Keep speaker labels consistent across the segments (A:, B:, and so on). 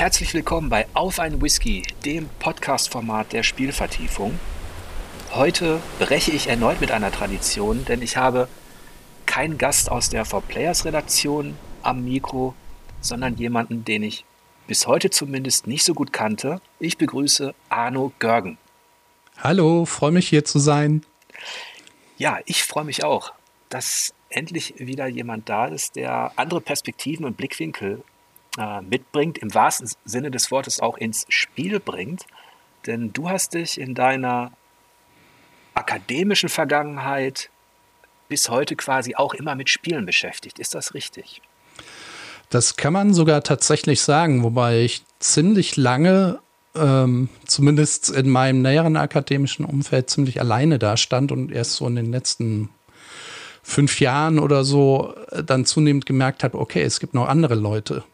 A: Herzlich willkommen bei Auf ein Whisky, dem Podcast-Format der Spielvertiefung. Heute breche ich erneut mit einer Tradition, denn ich habe keinen Gast aus der 4Players-Redaktion am Mikro, sondern jemanden, den ich bis heute zumindest nicht so gut kannte. Ich begrüße Arno Görgen.
B: Hallo, freue mich hier zu sein.
A: Ja, ich freue mich auch, dass endlich wieder jemand da ist, der andere Perspektiven und Blickwinkel äh, mitbringt, im wahrsten Sinne des Wortes auch ins Spiel bringt. Denn du hast dich in deiner akademischen Vergangenheit bis heute quasi auch immer mit Spielen beschäftigt. Ist das richtig?
B: Das kann man sogar tatsächlich sagen, wobei ich ziemlich lange, ähm, zumindest in meinem näheren akademischen Umfeld, ziemlich alleine da stand und erst so in den letzten fünf Jahren oder so äh, dann zunehmend gemerkt habe, okay, es gibt noch andere Leute,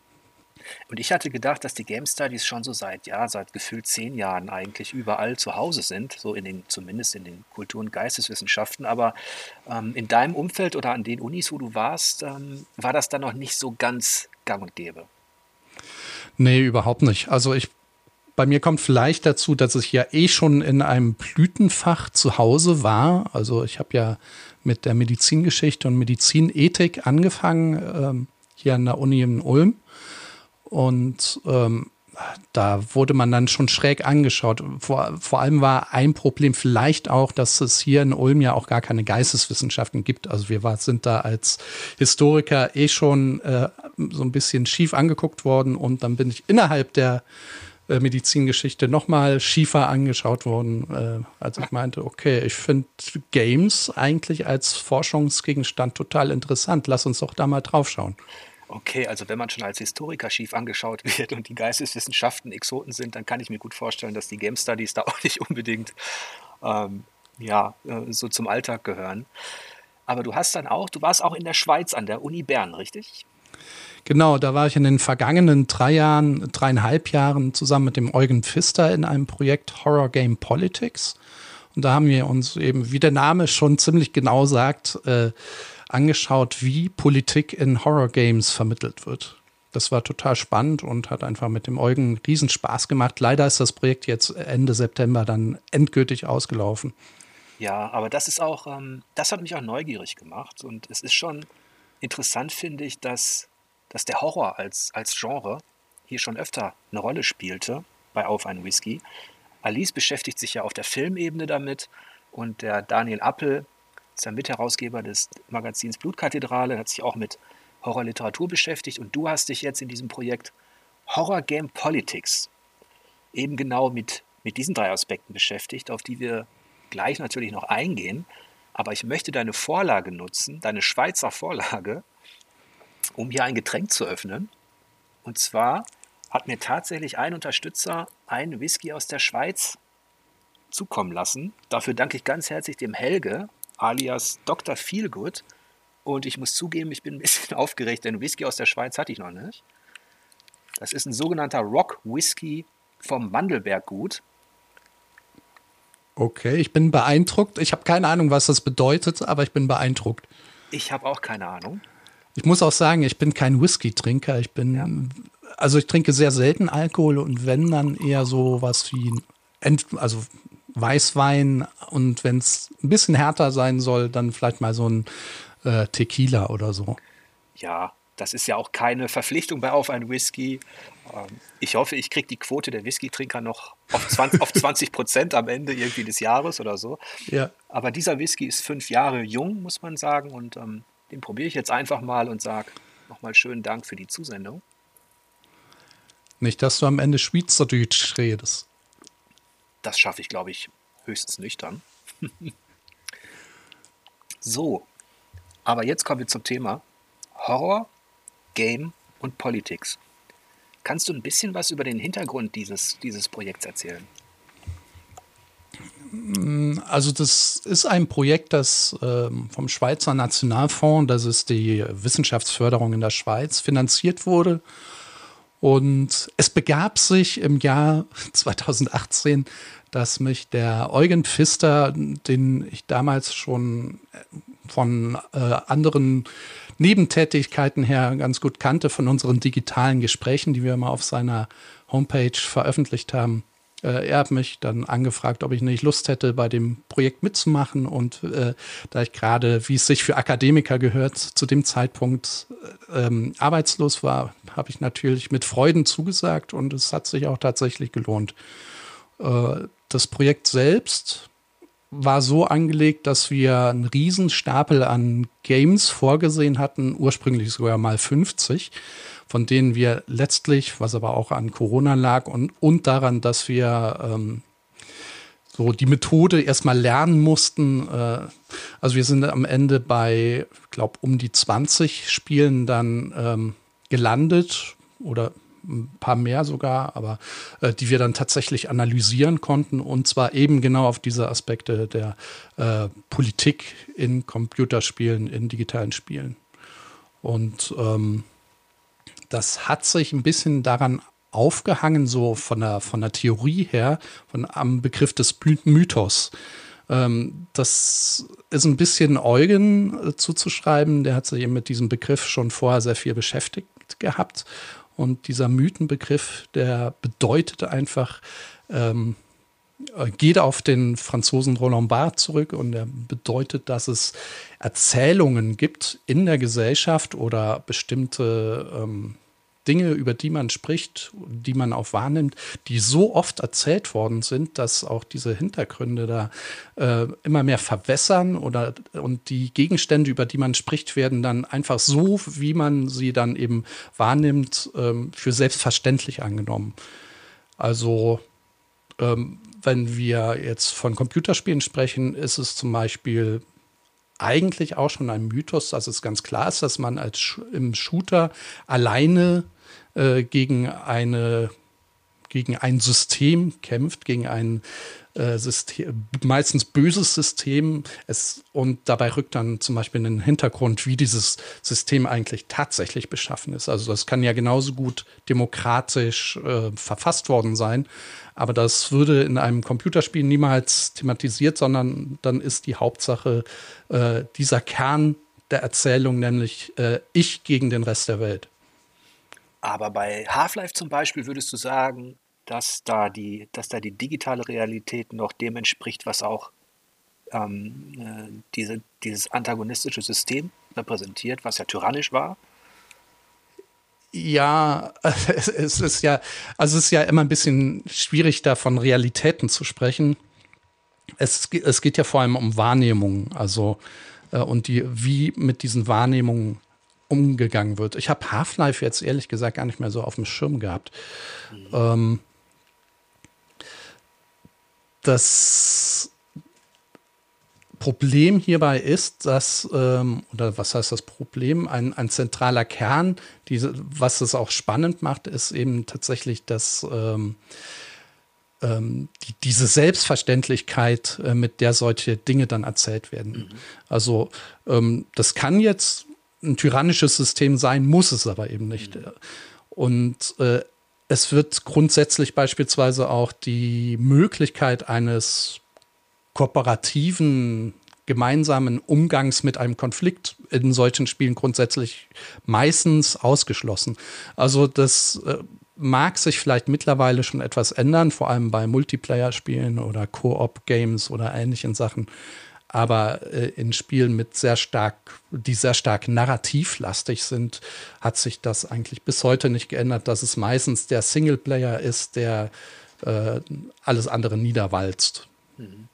A: und ich hatte gedacht, dass die Game Studies schon so seit, ja, seit gefühlt zehn Jahren eigentlich überall zu Hause sind, so in den, zumindest in den Kultur- und Geisteswissenschaften. Aber ähm, in deinem Umfeld oder an den Unis, wo du warst, ähm, war das dann noch nicht so ganz gang und gäbe.
B: Nee, überhaupt nicht. Also ich bei mir kommt vielleicht dazu, dass ich ja eh schon in einem Blütenfach zu Hause war. Also ich habe ja mit der Medizingeschichte und Medizinethik angefangen, ähm, hier an der Uni in Ulm. Und ähm, da wurde man dann schon schräg angeschaut. Vor, vor allem war ein Problem vielleicht auch, dass es hier in Ulm ja auch gar keine Geisteswissenschaften gibt. Also wir war, sind da als Historiker eh schon äh, so ein bisschen schief angeguckt worden und dann bin ich innerhalb der äh, Medizingeschichte nochmal schiefer angeschaut worden, äh, als ich meinte, okay, ich finde Games eigentlich als Forschungsgegenstand total interessant. Lass uns doch da mal draufschauen.
A: Okay, also wenn man schon als Historiker schief angeschaut wird und die Geisteswissenschaften Exoten sind, dann kann ich mir gut vorstellen, dass die Game Studies da auch nicht unbedingt ähm, ja, äh, so zum Alltag gehören. Aber du hast dann auch, du warst auch in der Schweiz an der Uni Bern, richtig?
B: Genau, da war ich in den vergangenen drei Jahren, dreieinhalb Jahren zusammen mit dem Eugen Pfister in einem Projekt Horror Game Politics. Und da haben wir uns eben, wie der Name schon ziemlich genau sagt, äh, angeschaut, wie Politik in Horror-Games vermittelt wird. Das war total spannend und hat einfach mit dem Eugen riesen Spaß gemacht. Leider ist das Projekt jetzt Ende September dann endgültig ausgelaufen.
A: Ja, aber das ist auch, ähm, das hat mich auch neugierig gemacht und es ist schon interessant, finde ich, dass, dass der Horror als, als Genre hier schon öfter eine Rolle spielte bei Auf ein Whisky. Alice beschäftigt sich ja auf der Filmebene damit und der Daniel Appel ist ja Mitherausgeber des Magazins Blutkathedrale, hat sich auch mit Horrorliteratur beschäftigt und du hast dich jetzt in diesem Projekt Horror Game Politics eben genau mit, mit diesen drei Aspekten beschäftigt, auf die wir gleich natürlich noch eingehen. Aber ich möchte deine Vorlage nutzen, deine Schweizer Vorlage, um hier ein Getränk zu öffnen. Und zwar hat mir tatsächlich ein Unterstützer einen Whisky aus der Schweiz zukommen lassen. Dafür danke ich ganz herzlich dem Helge alias Dr. Feelgood. Und ich muss zugeben, ich bin ein bisschen aufgeregt, denn Whisky aus der Schweiz hatte ich noch nicht. Das ist ein sogenannter Rock Whisky vom Mandelberggut.
B: Okay, ich bin beeindruckt. Ich habe keine Ahnung, was das bedeutet, aber ich bin beeindruckt.
A: Ich habe auch keine Ahnung.
B: Ich muss auch sagen, ich bin kein Whisky-Trinker. Ich bin, ja. also ich trinke sehr selten Alkohol und wenn dann eher so was wie, also Weißwein und wenn es ein bisschen härter sein soll, dann vielleicht mal so ein äh, Tequila oder so.
A: Ja, das ist ja auch keine Verpflichtung bei Auf ein Whisky. Ähm, ich hoffe, ich kriege die Quote der Whisky-Trinker noch auf 20, auf 20 Prozent am Ende irgendwie des Jahres oder so. Ja. Aber dieser Whisky ist fünf Jahre jung, muss man sagen. Und ähm, den probiere ich jetzt einfach mal und sage nochmal schönen Dank für die Zusendung.
B: Nicht, dass du am Ende Schweizerdeutsch redest.
A: Das schaffe ich, glaube ich, höchstens nüchtern. so, aber jetzt kommen wir zum Thema Horror, Game und Politics. Kannst du ein bisschen was über den Hintergrund dieses, dieses Projekts erzählen?
B: Also das ist ein Projekt, das ähm, vom Schweizer Nationalfonds, das ist die Wissenschaftsförderung in der Schweiz, finanziert wurde und es begab sich im Jahr 2018, dass mich der Eugen Pfister, den ich damals schon äh, von äh, anderen Nebentätigkeiten her ganz gut kannte, von unseren digitalen Gesprächen, die wir immer auf seiner Homepage veröffentlicht haben. Äh, er hat mich dann angefragt, ob ich nicht Lust hätte, bei dem Projekt mitzumachen. Und äh, da ich gerade, wie es sich für Akademiker gehört, zu dem Zeitpunkt äh, ähm, arbeitslos war, habe ich natürlich mit Freuden zugesagt und es hat sich auch tatsächlich gelohnt. Äh, das Projekt selbst war so angelegt, dass wir einen Riesenstapel an Games vorgesehen hatten, ursprünglich sogar mal 50, von denen wir letztlich, was aber auch an Corona lag und, und daran, dass wir ähm, so die Methode erstmal lernen mussten. Äh, also wir sind am Ende bei, glaube um die 20 Spielen dann ähm, gelandet oder ein paar mehr sogar, aber äh, die wir dann tatsächlich analysieren konnten und zwar eben genau auf diese Aspekte der äh, Politik in Computerspielen, in digitalen Spielen. Und ähm, das hat sich ein bisschen daran aufgehangen, so von der, von der Theorie her, von, am Begriff des Mythos. Ähm, das ist ein bisschen Eugen äh, zuzuschreiben, der hat sich eben mit diesem Begriff schon vorher sehr viel beschäftigt gehabt und dieser Mythenbegriff, der bedeutet einfach, ähm, geht auf den Franzosen Roland Barthes zurück und er bedeutet, dass es Erzählungen gibt in der Gesellschaft oder bestimmte ähm, Dinge, über die man spricht, die man auch wahrnimmt, die so oft erzählt worden sind, dass auch diese Hintergründe da äh, immer mehr verwässern oder und die Gegenstände, über die man spricht, werden dann einfach so, wie man sie dann eben wahrnimmt, ähm, für selbstverständlich angenommen. Also ähm, wenn wir jetzt von Computerspielen sprechen, ist es zum Beispiel eigentlich auch schon ein Mythos, dass es ganz klar ist, dass man als Sh im Shooter alleine äh, gegen eine gegen ein System kämpft, gegen ein äh, System, meistens böses System. Es, und dabei rückt dann zum Beispiel in den Hintergrund, wie dieses System eigentlich tatsächlich beschaffen ist. Also das kann ja genauso gut demokratisch äh, verfasst worden sein, aber das würde in einem Computerspiel niemals thematisiert, sondern dann ist die Hauptsache äh, dieser Kern der Erzählung, nämlich äh, ich gegen den Rest der Welt.
A: Aber bei Half-Life zum Beispiel würdest du sagen, dass da die, dass da die digitale Realität noch dem entspricht, was auch ähm, äh, diese, dieses antagonistische System repräsentiert, was ja tyrannisch war?
B: Ja, es, es ist ja, also es ist ja immer ein bisschen schwierig, da von Realitäten zu sprechen. Es, es geht ja vor allem um Wahrnehmungen, also äh, und die, wie mit diesen Wahrnehmungen umgegangen wird. Ich habe Half-Life jetzt ehrlich gesagt gar nicht mehr so auf dem Schirm gehabt. Mhm. Ähm, das Problem hierbei ist, dass, ähm, oder was heißt das Problem? Ein, ein zentraler Kern, diese, was es auch spannend macht, ist eben tatsächlich, dass ähm, ähm, die, diese Selbstverständlichkeit, äh, mit der solche Dinge dann erzählt werden. Mhm. Also ähm, das kann jetzt ein tyrannisches System sein, muss es aber eben nicht. Mhm. Und äh, es wird grundsätzlich beispielsweise auch die Möglichkeit eines kooperativen gemeinsamen Umgangs mit einem Konflikt in solchen Spielen grundsätzlich meistens ausgeschlossen. Also das äh, mag sich vielleicht mittlerweile schon etwas ändern, vor allem bei Multiplayer-Spielen oder Koop-Games oder ähnlichen Sachen. Aber äh, in Spielen mit sehr stark, die sehr stark narrativlastig sind, hat sich das eigentlich bis heute nicht geändert, dass es meistens der Singleplayer ist, der äh, alles andere niederwalzt. Mhm.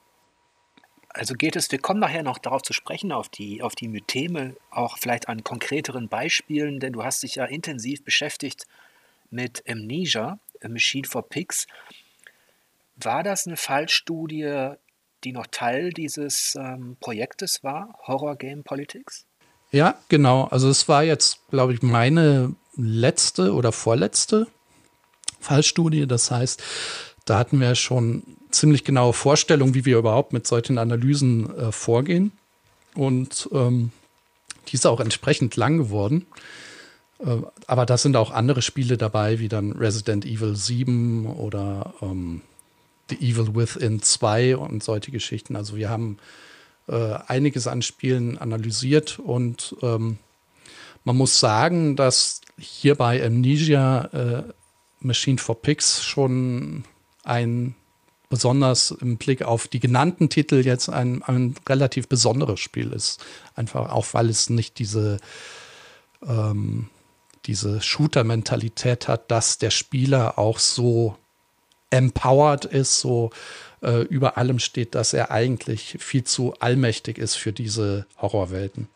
A: Also geht es, wir kommen nachher noch darauf zu sprechen, auf die, auf die Mytheme, auch vielleicht an konkreteren Beispielen, denn du hast dich ja intensiv beschäftigt mit Amnesia, Machine for Pigs. War das eine Fallstudie die noch Teil dieses ähm, Projektes war, Horror Game Politics?
B: Ja, genau. Also es war jetzt, glaube ich, meine letzte oder vorletzte Fallstudie. Das heißt, da hatten wir schon ziemlich genaue Vorstellungen, wie wir überhaupt mit solchen Analysen äh, vorgehen. Und ähm, die ist auch entsprechend lang geworden. Äh, aber da sind auch andere Spiele dabei, wie dann Resident Evil 7 oder ähm, The Evil Within 2 und solche Geschichten. Also wir haben äh, einiges an Spielen analysiert und ähm, man muss sagen, dass hier bei Amnesia äh, Machine for Pigs schon ein besonders im Blick auf die genannten Titel jetzt ein, ein relativ besonderes Spiel ist. Einfach auch, weil es nicht diese, ähm, diese Shooter-Mentalität hat, dass der Spieler auch so empowered ist, so äh, über allem steht, dass er eigentlich viel zu allmächtig ist für diese Horrorwelten.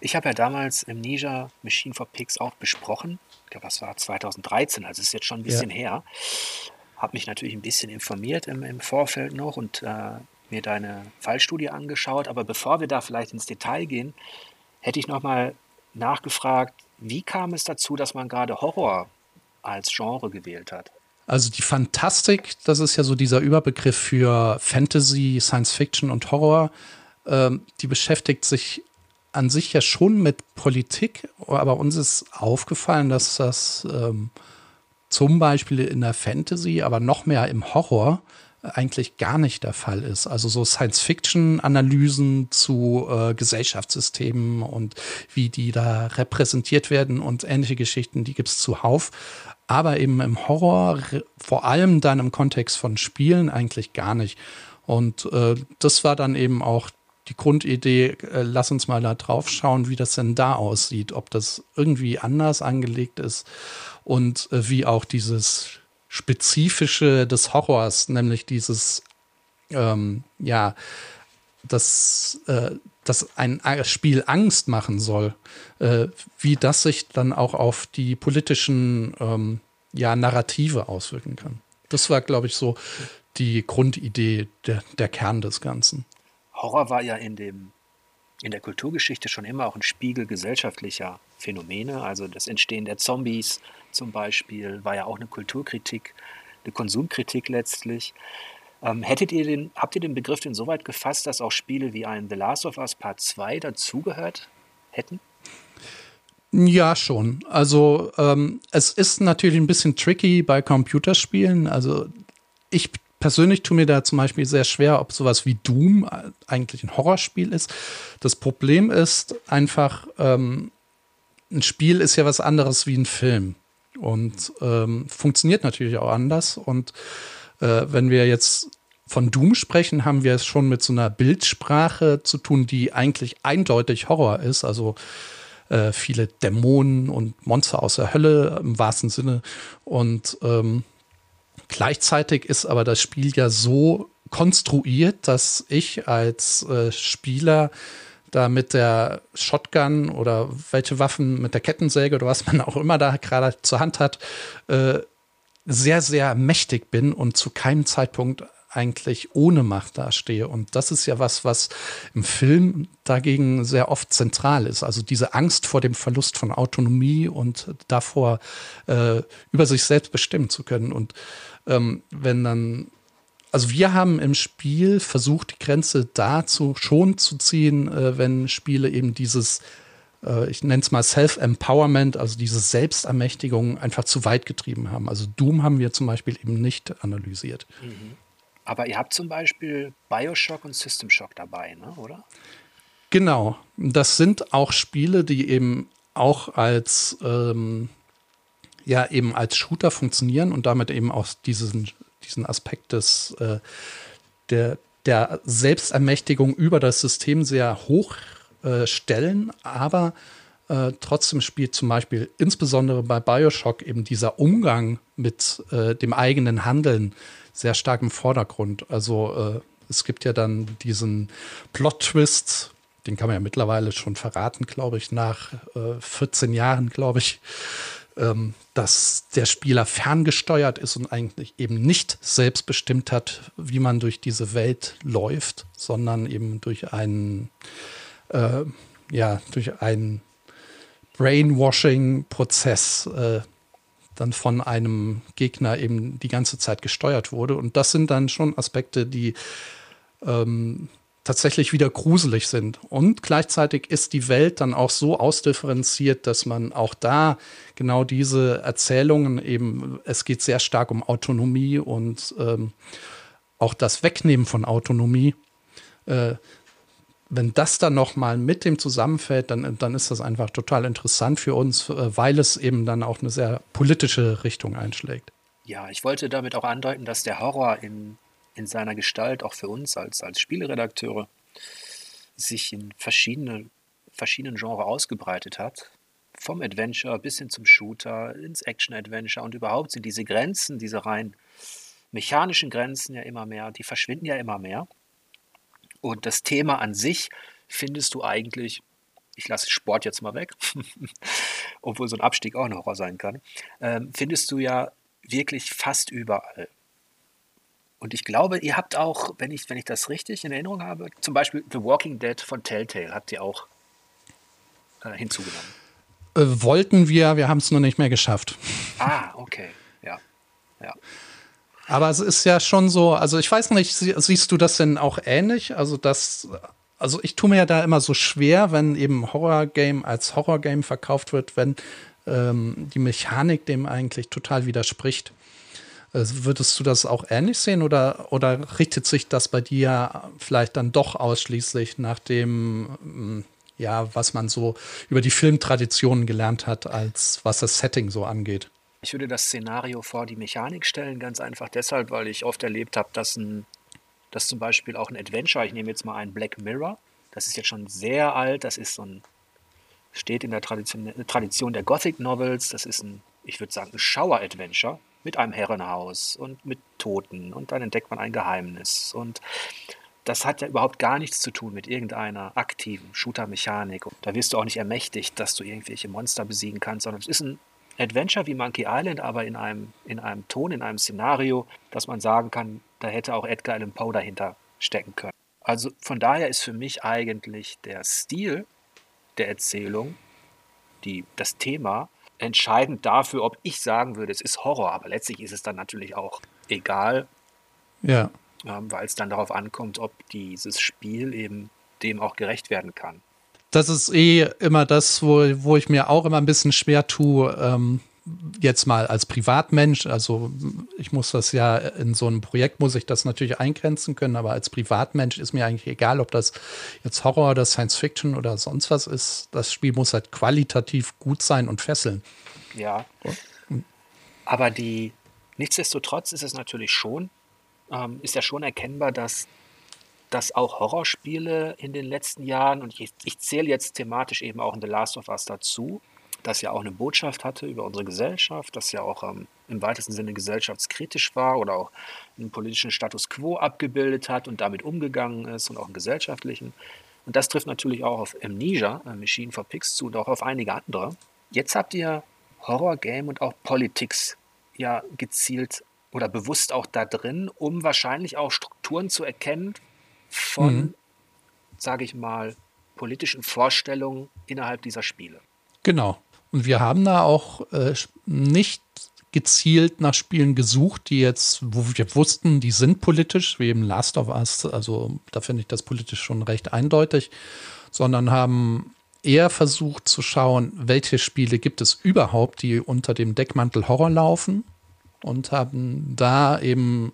A: Ich habe ja damals im Ninja Machine for Pigs auch besprochen. Ich glaube, das war 2013, also ist jetzt schon ein bisschen ja. her habe mich natürlich ein bisschen informiert im, im Vorfeld noch und äh, mir deine Fallstudie angeschaut. Aber bevor wir da vielleicht ins Detail gehen, hätte ich nochmal nachgefragt, wie kam es dazu, dass man gerade Horror als Genre gewählt hat?
B: Also die Fantastik, das ist ja so dieser Überbegriff für Fantasy, Science Fiction und Horror. Ähm, die beschäftigt sich an sich ja schon mit Politik, aber uns ist aufgefallen, dass das ähm, zum Beispiel in der Fantasy, aber noch mehr im Horror eigentlich gar nicht der Fall ist. Also so Science-Fiction-Analysen zu äh, Gesellschaftssystemen und wie die da repräsentiert werden und ähnliche Geschichten, die gibt es zuhauf. Aber eben im Horror, vor allem dann im Kontext von Spielen, eigentlich gar nicht. Und äh, das war dann eben auch die Grundidee, äh, lass uns mal da drauf schauen, wie das denn da aussieht, ob das irgendwie anders angelegt ist und äh, wie auch dieses Spezifische des Horrors, nämlich dieses, ähm, ja, dass, äh, dass ein Spiel Angst machen soll, äh, wie das sich dann auch auf die politischen ähm, ja, Narrative auswirken kann. Das war, glaube ich, so die Grundidee, der, der Kern des Ganzen.
A: Horror war ja in dem in der Kulturgeschichte schon immer auch ein Spiegel gesellschaftlicher Phänomene. Also das Entstehen der Zombies zum Beispiel war ja auch eine Kulturkritik, eine Konsumkritik letztlich. Ähm, hättet ihr den, habt ihr den Begriff denn so weit gefasst, dass auch Spiele wie ein The Last of Us Part 2 dazugehört hätten?
B: Ja, schon. Also ähm, es ist natürlich ein bisschen tricky bei Computerspielen. Also ich persönlich tue mir da zum Beispiel sehr schwer, ob sowas wie Doom eigentlich ein Horrorspiel ist. Das Problem ist einfach, ähm, ein Spiel ist ja was anderes wie ein Film und ähm, funktioniert natürlich auch anders. Und äh, wenn wir jetzt von Doom sprechen, haben wir es schon mit so einer Bildsprache zu tun, die eigentlich eindeutig Horror ist. Also äh, viele Dämonen und Monster aus der Hölle im wahrsten Sinne. Und ähm, Gleichzeitig ist aber das Spiel ja so konstruiert, dass ich als äh, Spieler da mit der Shotgun oder welche Waffen mit der Kettensäge oder was man auch immer da gerade zur Hand hat, äh, sehr, sehr mächtig bin und zu keinem Zeitpunkt eigentlich ohne Macht dastehe. Und das ist ja was, was im Film dagegen sehr oft zentral ist. Also diese Angst vor dem Verlust von Autonomie und davor, äh, über sich selbst bestimmen zu können. Und ähm, wenn dann, also wir haben im Spiel versucht, die Grenze dazu schon zu ziehen, äh, wenn Spiele eben dieses ich nenne es mal Self-Empowerment, also diese Selbstermächtigung einfach zu weit getrieben haben. Also Doom haben wir zum Beispiel eben nicht analysiert. Mhm.
A: Aber ihr habt zum Beispiel Bioshock und System Shock dabei, ne? oder?
B: Genau. Das sind auch Spiele, die eben auch als ähm, ja eben als Shooter funktionieren und damit eben auch diesen, diesen Aspekt des, äh, der, der Selbstermächtigung über das System sehr hoch äh, stellen, aber äh, trotzdem spielt zum Beispiel insbesondere bei Bioshock eben dieser Umgang mit äh, dem eigenen Handeln sehr stark im Vordergrund. Also äh, es gibt ja dann diesen Plot-Twist, den kann man ja mittlerweile schon verraten, glaube ich, nach 14 äh, Jahren, glaube ich, ähm, dass der Spieler ferngesteuert ist und eigentlich eben nicht selbstbestimmt hat, wie man durch diese Welt läuft, sondern eben durch einen, äh, ja, durch einen Brainwashing-Prozess äh, dann von einem Gegner eben die ganze Zeit gesteuert wurde. Und das sind dann schon Aspekte, die ähm, tatsächlich wieder gruselig sind. Und gleichzeitig ist die Welt dann auch so ausdifferenziert, dass man auch da genau diese Erzählungen eben, es geht sehr stark um Autonomie und ähm, auch das Wegnehmen von Autonomie. Äh, wenn das dann noch mal mit dem zusammenfällt, dann, dann ist das einfach total interessant für uns, äh, weil es eben dann auch eine sehr politische Richtung einschlägt.
A: Ja, ich wollte damit auch andeuten, dass der Horror in, in seiner Gestalt auch für uns als, als Spieleredakteure sich in verschiedene, verschiedenen Genres ausgebreitet hat. Vom Adventure bis hin zum Shooter, ins Action-Adventure und überhaupt sind diese Grenzen, diese rein mechanischen Grenzen ja immer mehr, die verschwinden ja immer mehr. Und das Thema an sich findest du eigentlich, ich lasse Sport jetzt mal weg, obwohl so ein Abstieg auch ein Horror sein kann, ähm, findest du ja wirklich fast überall. Und ich glaube, ihr habt auch, wenn ich, wenn ich das richtig in Erinnerung habe, zum Beispiel The Walking Dead von Telltale habt ihr auch äh, hinzugenommen.
B: Äh, wollten wir, wir haben es nur nicht mehr geschafft.
A: Ah, okay, ja. ja.
B: Aber es ist ja schon so, also ich weiß nicht, siehst du das denn auch ähnlich? Also das, also ich tue mir ja da immer so schwer, wenn eben Horror-Game als Horror-Game verkauft wird, wenn ähm, die Mechanik dem eigentlich total widerspricht. Also würdest du das auch ähnlich sehen oder, oder richtet sich das bei dir vielleicht dann doch ausschließlich nach dem, mm, ja, was man so über die Filmtraditionen gelernt hat, als was das Setting so angeht?
A: Ich würde das Szenario vor die Mechanik stellen, ganz einfach deshalb, weil ich oft erlebt habe, dass, ein, dass zum Beispiel auch ein Adventure, ich nehme jetzt mal ein Black Mirror, das ist jetzt schon sehr alt, das ist so ein, steht in der Tradition, Tradition der Gothic Novels, das ist ein, ich würde sagen, ein Shower-Adventure mit einem Herrenhaus und mit Toten und dann entdeckt man ein Geheimnis und das hat ja überhaupt gar nichts zu tun mit irgendeiner aktiven Shooter-Mechanik. Da wirst du auch nicht ermächtigt, dass du irgendwelche Monster besiegen kannst, sondern es ist ein Adventure wie Monkey Island, aber in einem, in einem Ton, in einem Szenario, dass man sagen kann, da hätte auch Edgar Allan Poe dahinter stecken können. Also von daher ist für mich eigentlich der Stil der Erzählung, die, das Thema, entscheidend dafür, ob ich sagen würde, es ist Horror. Aber letztlich ist es dann natürlich auch egal,
B: ja.
A: ähm, weil es dann darauf ankommt, ob dieses Spiel eben dem auch gerecht werden kann
B: das ist eh immer das, wo, wo ich mir auch immer ein bisschen schwer tue, ähm, jetzt mal als Privatmensch, also ich muss das ja in so einem Projekt muss ich das natürlich eingrenzen können, aber als Privatmensch ist mir eigentlich egal, ob das jetzt Horror oder Science Fiction oder sonst was ist. Das Spiel muss halt qualitativ gut sein und fesseln.
A: Ja. Aber die, nichtsdestotrotz ist es natürlich schon, ähm, ist ja schon erkennbar, dass dass auch Horrorspiele in den letzten Jahren, und ich, ich zähle jetzt thematisch eben auch in The Last of Us dazu, das ja auch eine Botschaft hatte über unsere Gesellschaft, das ja auch ähm, im weitesten Sinne gesellschaftskritisch war oder auch einen politischen Status quo abgebildet hat und damit umgegangen ist und auch einen gesellschaftlichen. Und das trifft natürlich auch auf Amnesia, äh, Machine for Pigs zu und auch auf einige andere. Jetzt habt ihr Horror, Game und auch Politics ja gezielt oder bewusst auch da drin, um wahrscheinlich auch Strukturen zu erkennen, von, mhm. sage ich mal, politischen Vorstellungen innerhalb dieser Spiele.
B: Genau. Und wir haben da auch äh, nicht gezielt nach Spielen gesucht, die jetzt, wo wir wussten, die sind politisch, wie eben Last of Us, also da finde ich das politisch schon recht eindeutig, sondern haben eher versucht zu schauen, welche Spiele gibt es überhaupt, die unter dem Deckmantel Horror laufen und haben da eben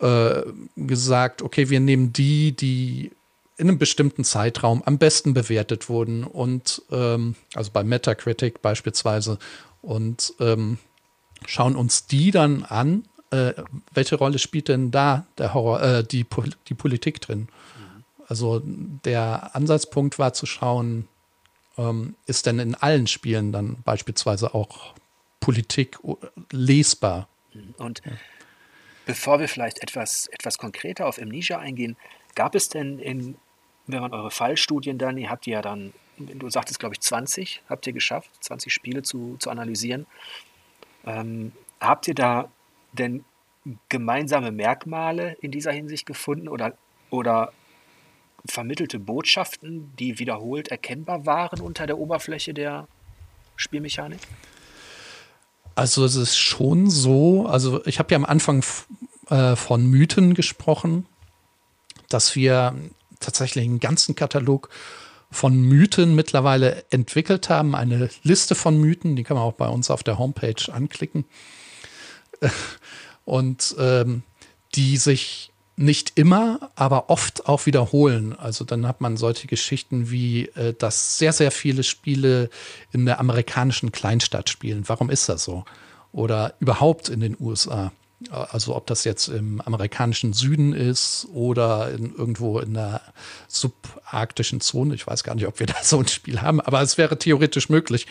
B: äh, gesagt, okay, wir nehmen die, die in einem bestimmten Zeitraum am besten bewertet wurden und ähm, also bei Metacritic beispielsweise und ähm, schauen uns die dann an. Äh, welche Rolle spielt denn da der Horror, äh, die, die Politik drin? Also der Ansatzpunkt war zu schauen, ähm, ist denn in allen Spielen dann beispielsweise auch Politik lesbar?
A: Und ja. Bevor wir vielleicht etwas, etwas konkreter auf Amnesia eingehen, gab es denn in, wenn man eure Fallstudien dann, ihr habt ja dann, du sagtest glaube ich 20, habt ihr geschafft, 20 Spiele zu, zu analysieren. Ähm, habt ihr da denn gemeinsame Merkmale in dieser Hinsicht gefunden oder, oder vermittelte Botschaften, die wiederholt erkennbar waren unter der Oberfläche der Spielmechanik?
B: Also es ist schon so, also ich habe ja am Anfang äh, von Mythen gesprochen, dass wir tatsächlich einen ganzen Katalog von Mythen mittlerweile entwickelt haben. Eine Liste von Mythen, die kann man auch bei uns auf der Homepage anklicken. Und ähm, die sich nicht immer, aber oft auch wiederholen. Also dann hat man solche Geschichten wie, äh, dass sehr, sehr viele Spiele in der amerikanischen Kleinstadt spielen. Warum ist das so? Oder überhaupt in den USA. Also ob das jetzt im amerikanischen Süden ist oder in, irgendwo in der subarktischen Zone. Ich weiß gar nicht, ob wir da so ein Spiel haben, aber es wäre theoretisch möglich.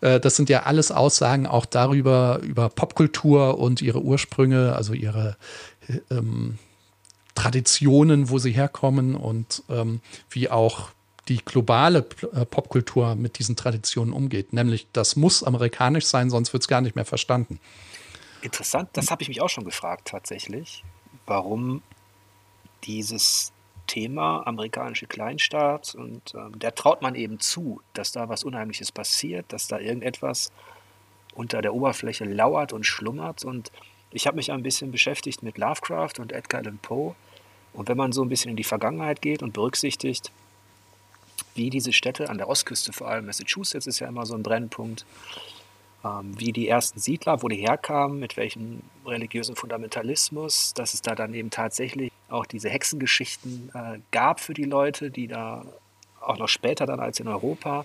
B: Äh, das sind ja alles Aussagen auch darüber, über Popkultur und ihre Ursprünge, also ihre ähm, Traditionen, wo sie herkommen und ähm, wie auch die globale äh, Popkultur mit diesen Traditionen umgeht. Nämlich, das muss amerikanisch sein, sonst wird es gar nicht mehr verstanden.
A: Interessant, das habe ich mich auch schon gefragt tatsächlich, warum dieses Thema amerikanische Kleinstaat und ähm, der traut man eben zu, dass da was Unheimliches passiert, dass da irgendetwas unter der Oberfläche lauert und schlummert und ich habe mich ein bisschen beschäftigt mit Lovecraft und Edgar Allan Poe. Und wenn man so ein bisschen in die Vergangenheit geht und berücksichtigt, wie diese Städte an der Ostküste, vor allem Massachusetts ist ja immer so ein Brennpunkt, ähm, wie die ersten Siedler, wo die herkamen, mit welchem religiösen Fundamentalismus, dass es da dann eben tatsächlich auch diese Hexengeschichten äh, gab für die Leute, die da auch noch später dann als in Europa,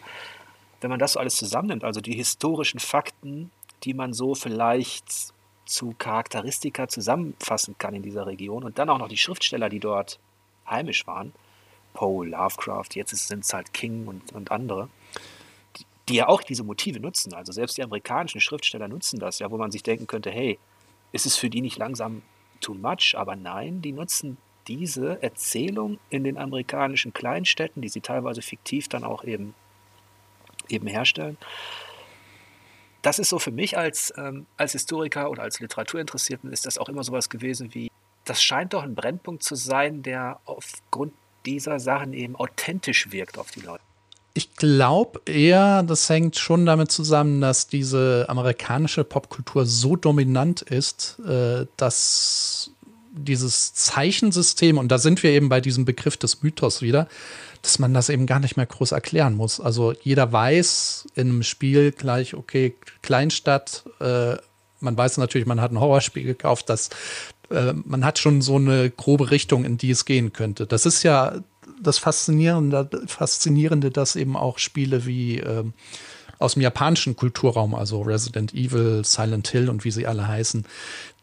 A: wenn man das so alles zusammennimmt, also die historischen Fakten, die man so vielleicht zu Charakteristika zusammenfassen kann in dieser Region und dann auch noch die Schriftsteller, die dort heimisch waren, Poe, Lovecraft, jetzt sind es halt King und, und andere, die, die ja auch diese Motive nutzen. Also selbst die amerikanischen Schriftsteller nutzen das, ja, wo man sich denken könnte, hey, ist es für die nicht langsam too much? Aber nein, die nutzen diese Erzählung in den amerikanischen Kleinstädten, die sie teilweise fiktiv dann auch eben, eben herstellen, das ist so für mich als, ähm, als Historiker oder als Literaturinteressierten ist das auch immer sowas gewesen wie, das scheint doch ein Brennpunkt zu sein, der aufgrund dieser Sachen eben authentisch wirkt auf die Leute.
B: Ich glaube eher, das hängt schon damit zusammen, dass diese amerikanische Popkultur so dominant ist, äh, dass dieses Zeichensystem, und da sind wir eben bei diesem Begriff des Mythos wieder, dass man das eben gar nicht mehr groß erklären muss. Also jeder weiß in einem Spiel gleich, okay, Kleinstadt, äh, man weiß natürlich, man hat ein Horrorspiel gekauft, dass äh, man hat schon so eine grobe Richtung, in die es gehen könnte. Das ist ja das Faszinierende, Faszinierende dass eben auch Spiele wie äh, aus dem japanischen Kulturraum, also Resident Evil, Silent Hill und wie sie alle heißen,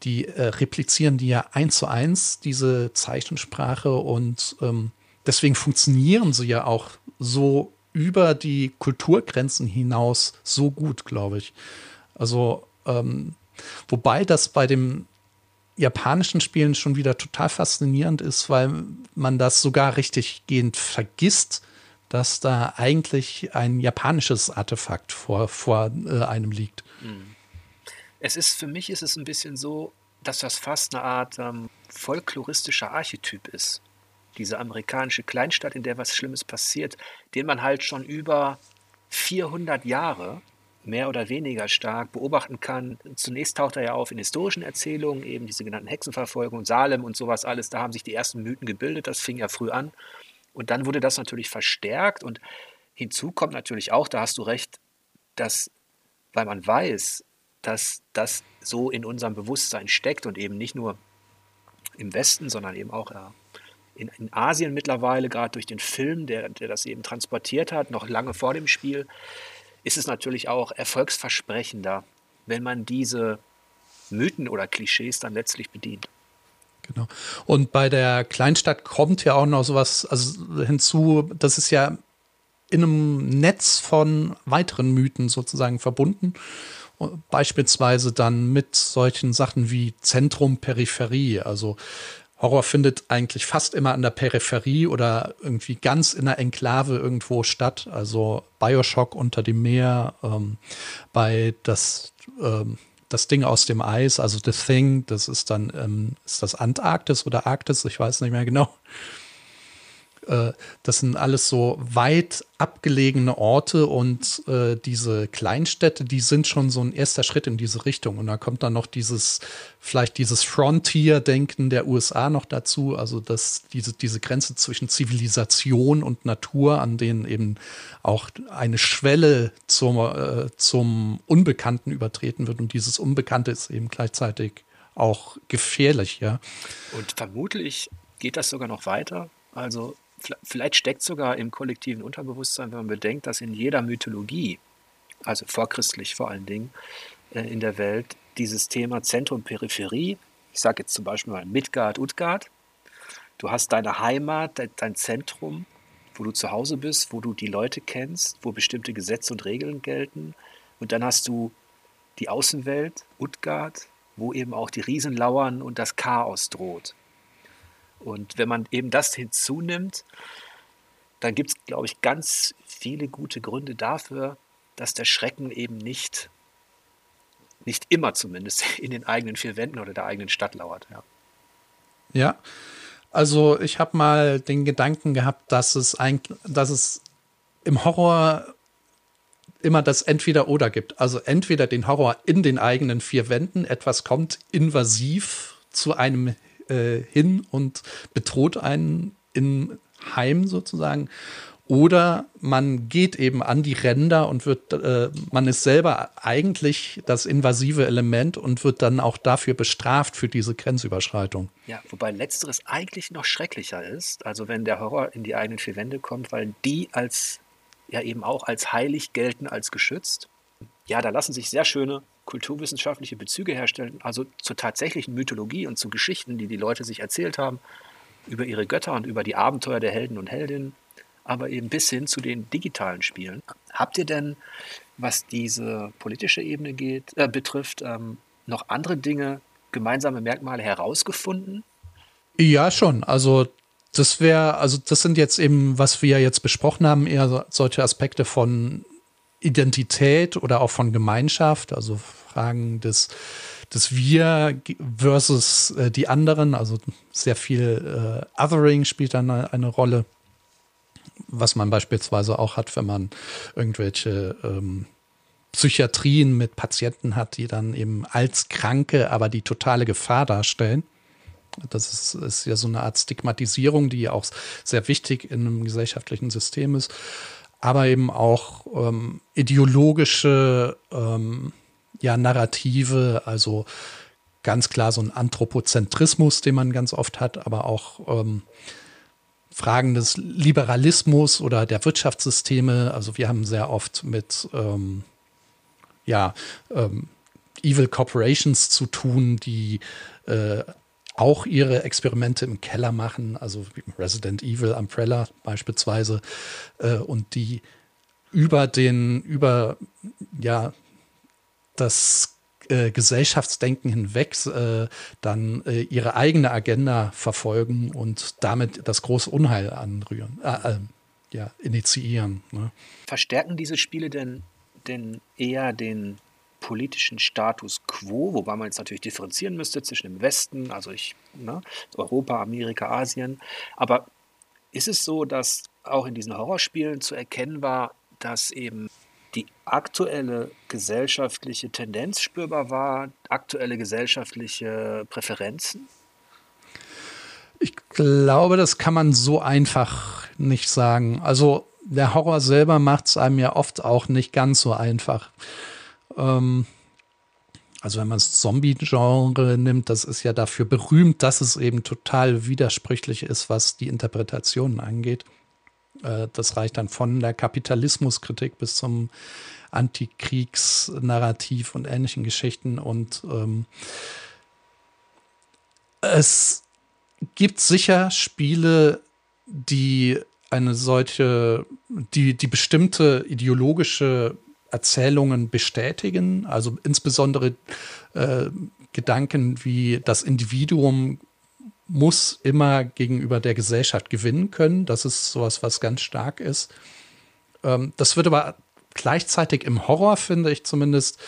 B: die äh, replizieren die ja eins zu eins, diese Zeichensprache und ähm, deswegen funktionieren sie ja auch so über die Kulturgrenzen hinaus so gut, glaube ich. Also, ähm, wobei das bei dem japanischen Spielen schon wieder total faszinierend ist, weil man das sogar richtig gehend vergisst, dass da eigentlich ein japanisches Artefakt vor, vor äh, einem liegt. Mhm.
A: Es ist, für mich ist es ein bisschen so, dass das fast eine Art ähm, folkloristischer Archetyp ist diese amerikanische Kleinstadt, in der was Schlimmes passiert, den man halt schon über 400 Jahre mehr oder weniger stark beobachten kann. Zunächst taucht er ja auf in historischen Erzählungen, eben diese genannten Hexenverfolgungen, Salem und sowas alles. Da haben sich die ersten Mythen gebildet, das fing ja früh an. Und dann wurde das natürlich verstärkt und hinzu kommt natürlich auch, da hast du recht, dass, weil man weiß, dass das so in unserem Bewusstsein steckt und eben nicht nur im Westen, sondern eben auch ja, in, in Asien mittlerweile, gerade durch den Film, der, der das eben transportiert hat, noch lange vor dem Spiel, ist es natürlich auch erfolgsversprechender, wenn man diese Mythen oder Klischees dann letztlich bedient.
B: Genau. Und bei der Kleinstadt kommt ja auch noch sowas also hinzu, das ist ja in einem Netz von weiteren Mythen sozusagen verbunden. Beispielsweise dann mit solchen Sachen wie Zentrum, Peripherie. Also Horror findet eigentlich fast immer an der Peripherie oder irgendwie ganz in der Enklave irgendwo statt. Also Bioshock unter dem Meer, ähm, bei das, ähm, das Ding aus dem Eis, also The Thing, das ist dann, ähm, ist das Antarktis oder Arktis, ich weiß nicht mehr genau. Äh, das sind alles so weit abgelegene Orte und äh, diese Kleinstädte, die sind schon so ein erster Schritt in diese Richtung. Und da kommt dann noch dieses, vielleicht dieses Frontier-Denken der USA noch dazu, also dass diese, diese Grenze zwischen Zivilisation und Natur, an denen eben auch eine Schwelle zum, äh, zum Unbekannten übertreten wird. Und dieses Unbekannte ist eben gleichzeitig auch gefährlich, ja.
A: Und vermutlich geht das sogar noch weiter. Also vielleicht steckt sogar im kollektiven Unterbewusstsein, wenn man bedenkt, dass in jeder Mythologie, also vorchristlich vor allen Dingen, äh, in der Welt dieses Thema Zentrum-Peripherie, ich sage jetzt zum Beispiel mal Midgard, Utgard, du hast deine Heimat, dein Zentrum, wo du zu Hause bist, wo du die Leute kennst, wo bestimmte Gesetze und Regeln gelten. Und dann hast du die Außenwelt, Utgard, wo eben auch die Riesen lauern und das Chaos droht. Und wenn man eben das hinzunimmt, dann gibt es, glaube ich, ganz viele gute Gründe dafür, dass der Schrecken eben nicht, nicht immer zumindest in den eigenen vier Wänden oder der eigenen Stadt lauert. Ja,
B: ja also ich habe mal den Gedanken gehabt, dass es eigentlich, dass es im Horror immer das Entweder-Oder gibt. Also entweder den Horror in den eigenen vier Wänden, etwas kommt invasiv zu einem äh, hin und bedroht einen im Heim sozusagen. Oder man geht eben an die Ränder und wird, äh, man ist selber eigentlich das invasive Element und wird dann auch dafür bestraft für diese Grenzüberschreitung.
A: Ja, wobei letzteres eigentlich noch schrecklicher ist, also wenn der Horror in die eigenen vier Wände kommt, weil die als ja eben auch als heilig gelten, als geschützt. Ja, da lassen sich sehr schöne kulturwissenschaftliche Bezüge herstellen, also zur tatsächlichen Mythologie und zu Geschichten, die die Leute sich erzählt haben, über ihre Götter und über die Abenteuer der Helden und Heldinnen aber eben bis hin zu den digitalen Spielen. Habt ihr denn, was diese politische Ebene geht, äh, betrifft, ähm, noch andere Dinge, gemeinsame Merkmale herausgefunden?
B: Ja, schon. Also das wäre, also das sind jetzt eben, was wir jetzt besprochen haben, eher solche Aspekte von Identität oder auch von Gemeinschaft, also Fragen des, des Wir versus äh, die anderen, also sehr viel äh, Othering spielt dann eine, eine Rolle was man beispielsweise auch hat, wenn man irgendwelche ähm, Psychiatrien mit Patienten hat, die dann eben als Kranke aber die totale Gefahr darstellen. Das ist, ist ja so eine Art Stigmatisierung, die auch sehr wichtig in einem gesellschaftlichen System ist. Aber eben auch ähm, ideologische ähm, ja, Narrative, also ganz klar so ein Anthropozentrismus, den man ganz oft hat, aber auch ähm, Fragen des Liberalismus oder der Wirtschaftssysteme. Also wir haben sehr oft mit ähm, ja, ähm, Evil Corporations zu tun, die äh, auch ihre Experimente im Keller machen, also Resident Evil, Umbrella beispielsweise, äh, und die über den, über ja, das äh, Gesellschaftsdenken hinweg äh, dann äh, ihre eigene Agenda verfolgen und damit das große Unheil anrühren, äh, äh, ja, initiieren. Ne?
A: Verstärken diese Spiele denn, denn eher den politischen Status quo, wobei man jetzt natürlich differenzieren müsste zwischen dem Westen, also ich, ne, Europa, Amerika, Asien. Aber ist es so, dass auch in diesen Horrorspielen zu erkennen war, dass eben die aktuelle gesellschaftliche Tendenz spürbar war, aktuelle gesellschaftliche Präferenzen?
B: Ich glaube, das kann man so einfach nicht sagen. Also der Horror selber macht es einem ja oft auch nicht ganz so einfach. Ähm, also wenn man das Zombie-Genre nimmt, das ist ja dafür berühmt, dass es eben total widersprüchlich ist, was die Interpretationen angeht. Äh, das reicht dann von der Kapitalismuskritik bis zum Antikriegsnarrativ und ähnlichen Geschichten. Und ähm, es gibt sicher Spiele, die eine solche, die, die bestimmte ideologische Erzählungen bestätigen, also insbesondere äh, Gedanken wie das Individuum muss immer gegenüber der Gesellschaft gewinnen können. Das ist sowas, was ganz stark ist. Ähm, das wird aber gleichzeitig im Horror, finde ich zumindest,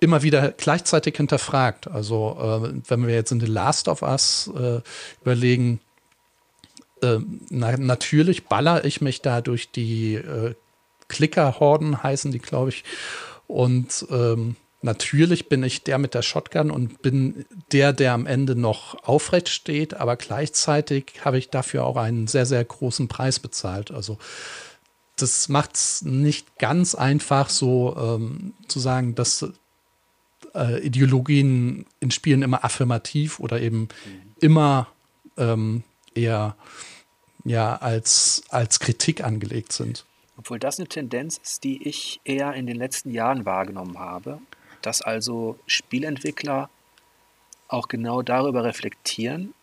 B: immer wieder gleichzeitig hinterfragt. Also äh, wenn wir jetzt in The Last of Us äh, überlegen, äh, na, natürlich baller ich mich da durch die äh, Klickerhorden, heißen die, glaube ich. Und ähm, Natürlich bin ich der mit der Shotgun und bin der, der am Ende noch aufrecht steht, aber gleichzeitig habe ich dafür auch einen sehr, sehr großen Preis bezahlt. Also das macht es nicht ganz einfach, so ähm, zu sagen, dass äh, Ideologien in Spielen immer affirmativ oder eben immer ähm, eher ja, als, als Kritik angelegt sind.
A: Obwohl das eine Tendenz ist, die ich eher in den letzten Jahren wahrgenommen habe, dass also Spielentwickler auch genau darüber reflektieren,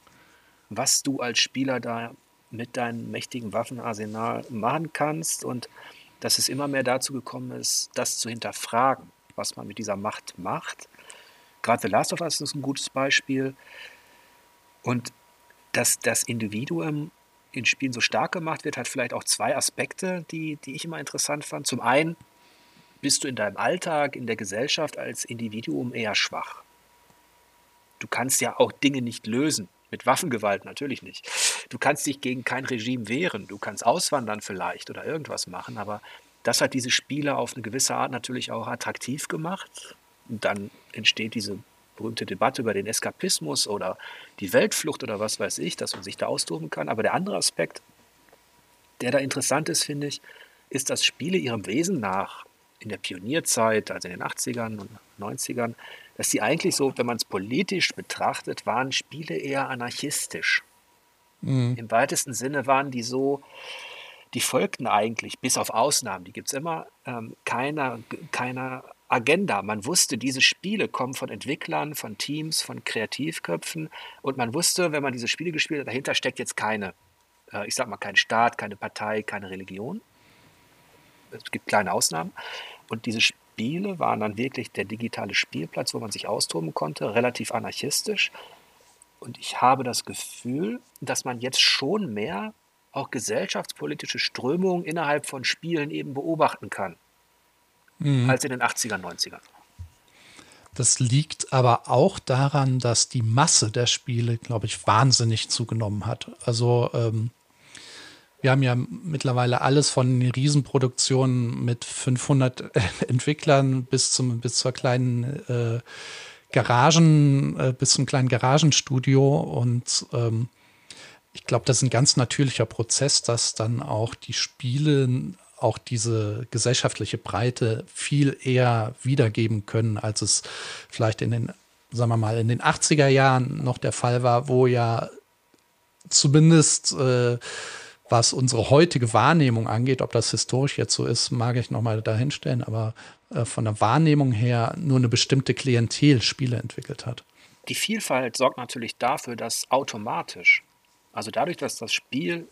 A: was du als Spieler da mit deinem mächtigen Waffenarsenal machen kannst und dass es immer mehr dazu gekommen ist, das zu hinterfragen, was man mit dieser Macht macht. Gerade The Last of Us ist ein gutes Beispiel. Und dass das Individuum in Spielen so stark gemacht wird, hat vielleicht auch zwei Aspekte, die, die ich immer interessant fand. Zum einen bist du in deinem Alltag, in der Gesellschaft als Individuum eher schwach. Du kannst ja auch Dinge nicht lösen. Mit Waffengewalt natürlich nicht. Du kannst dich gegen kein Regime wehren. Du kannst auswandern vielleicht oder irgendwas machen, aber das hat diese Spiele auf eine gewisse Art natürlich auch attraktiv gemacht. Und dann entsteht diese berühmte Debatte über den Eskapismus oder die Weltflucht oder was weiß ich, dass man sich da austoben kann. Aber der andere Aspekt, der da interessant ist, finde ich, ist, dass Spiele ihrem Wesen nach in der Pionierzeit, also in den 80ern und 90ern, dass die eigentlich so, wenn man es politisch betrachtet, waren Spiele eher anarchistisch. Mhm. Im weitesten Sinne waren die so, die folgten eigentlich, bis auf Ausnahmen, die gibt es immer, ähm, keiner, keiner Agenda. Man wusste, diese Spiele kommen von Entwicklern, von Teams, von Kreativköpfen und man wusste, wenn man diese Spiele gespielt hat, dahinter steckt jetzt keine, äh, ich sag mal, kein Staat, keine Partei, keine Religion. Es gibt kleine Ausnahmen. Und diese Spiele waren dann wirklich der digitale Spielplatz, wo man sich austoben konnte, relativ anarchistisch. Und ich habe das Gefühl, dass man jetzt schon mehr auch gesellschaftspolitische Strömungen innerhalb von Spielen eben beobachten kann mhm. als in den 80er, 90ern.
B: Das liegt aber auch daran, dass die Masse der Spiele, glaube ich, wahnsinnig zugenommen hat. Also ähm, wir haben ja mittlerweile alles von Riesenproduktionen mit 500 Entwicklern bis zum bis zur kleinen äh, Garagen äh, bis zum kleinen Garagenstudio und ähm, ich glaube, das ist ein ganz natürlicher Prozess, dass dann auch die Spiele auch diese gesellschaftliche Breite viel eher wiedergeben können, als es vielleicht in den, sagen wir mal, in den 80er Jahren noch der Fall war, wo ja zumindest äh, was unsere heutige Wahrnehmung angeht, ob das historisch jetzt so ist, mag ich nochmal dahinstellen, aber äh, von der Wahrnehmung her nur eine bestimmte Klientel Spiele entwickelt hat.
A: Die Vielfalt sorgt natürlich dafür, dass automatisch, also dadurch, dass das Spiel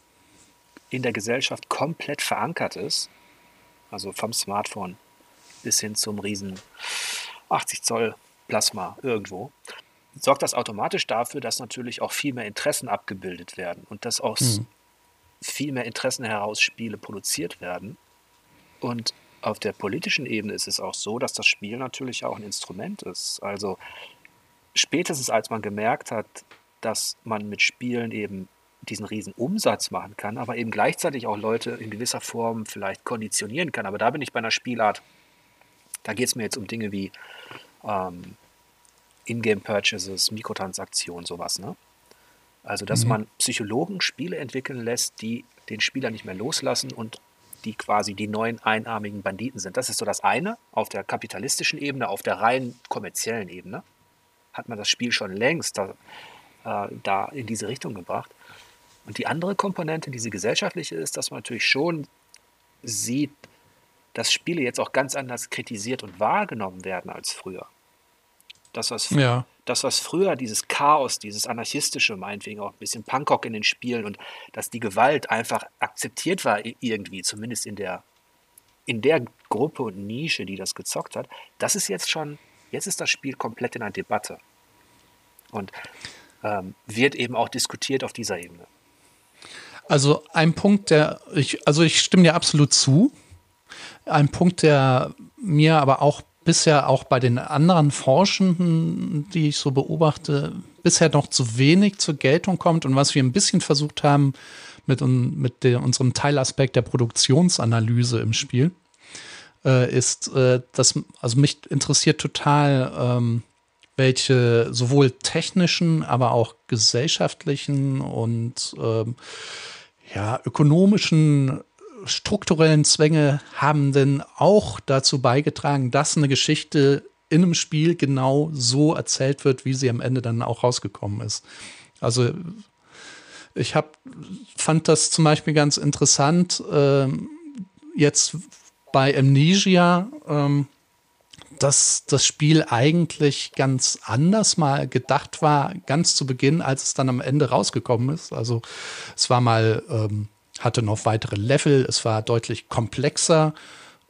A: in der Gesellschaft komplett verankert ist, also vom Smartphone bis hin zum riesen 80 Zoll Plasma irgendwo, sorgt das automatisch dafür, dass natürlich auch viel mehr Interessen abgebildet werden und dass aus mhm. viel mehr Interessen heraus Spiele produziert werden. Und auf der politischen Ebene ist es auch so, dass das Spiel natürlich auch ein Instrument ist. Also spätestens als man gemerkt hat, dass man mit Spielen eben diesen riesen Umsatz machen kann, aber eben gleichzeitig auch Leute in gewisser Form vielleicht konditionieren kann. Aber da bin ich bei einer Spielart, da geht es mir jetzt um Dinge wie ähm, Ingame-Purchases, Mikrotransaktionen, sowas. Ne? Also, dass mhm. man Psychologen Spiele entwickeln lässt, die den Spieler nicht mehr loslassen und die quasi die neuen einarmigen Banditen sind. Das ist so das eine auf der kapitalistischen Ebene, auf der rein kommerziellen Ebene hat man das Spiel schon längst da, äh, da in diese Richtung gebracht. Und die andere Komponente, diese gesellschaftliche, ist, dass man natürlich schon sieht, dass Spiele jetzt auch ganz anders kritisiert und wahrgenommen werden als früher. Das, was, ja. das, was früher, dieses Chaos, dieses anarchistische, meinetwegen auch ein bisschen Punkrock in den Spielen und dass die Gewalt einfach akzeptiert war irgendwie, zumindest in der, in der Gruppe und Nische, die das gezockt hat, das ist jetzt schon, jetzt ist das Spiel komplett in einer Debatte. Und ähm, wird eben auch diskutiert auf dieser Ebene.
B: Also ein Punkt, der ich, also ich stimme dir absolut zu. Ein Punkt, der mir aber auch bisher auch bei den anderen Forschenden, die ich so beobachte, bisher noch zu wenig zur Geltung kommt und was wir ein bisschen versucht haben mit, mit der, unserem Teilaspekt der Produktionsanalyse im Spiel, äh, ist, äh, dass, also mich interessiert total, ähm, welche sowohl technischen, aber auch gesellschaftlichen und ähm, ja, ökonomischen, strukturellen Zwänge haben denn auch dazu beigetragen, dass eine Geschichte in einem Spiel genau so erzählt wird, wie sie am Ende dann auch rausgekommen ist. Also ich hab, fand das zum Beispiel ganz interessant, äh, jetzt bei Amnesia, ähm, dass das Spiel eigentlich ganz anders mal gedacht war, ganz zu Beginn, als es dann am Ende rausgekommen ist. Also es war mal, ähm, hatte noch weitere Level, es war deutlich komplexer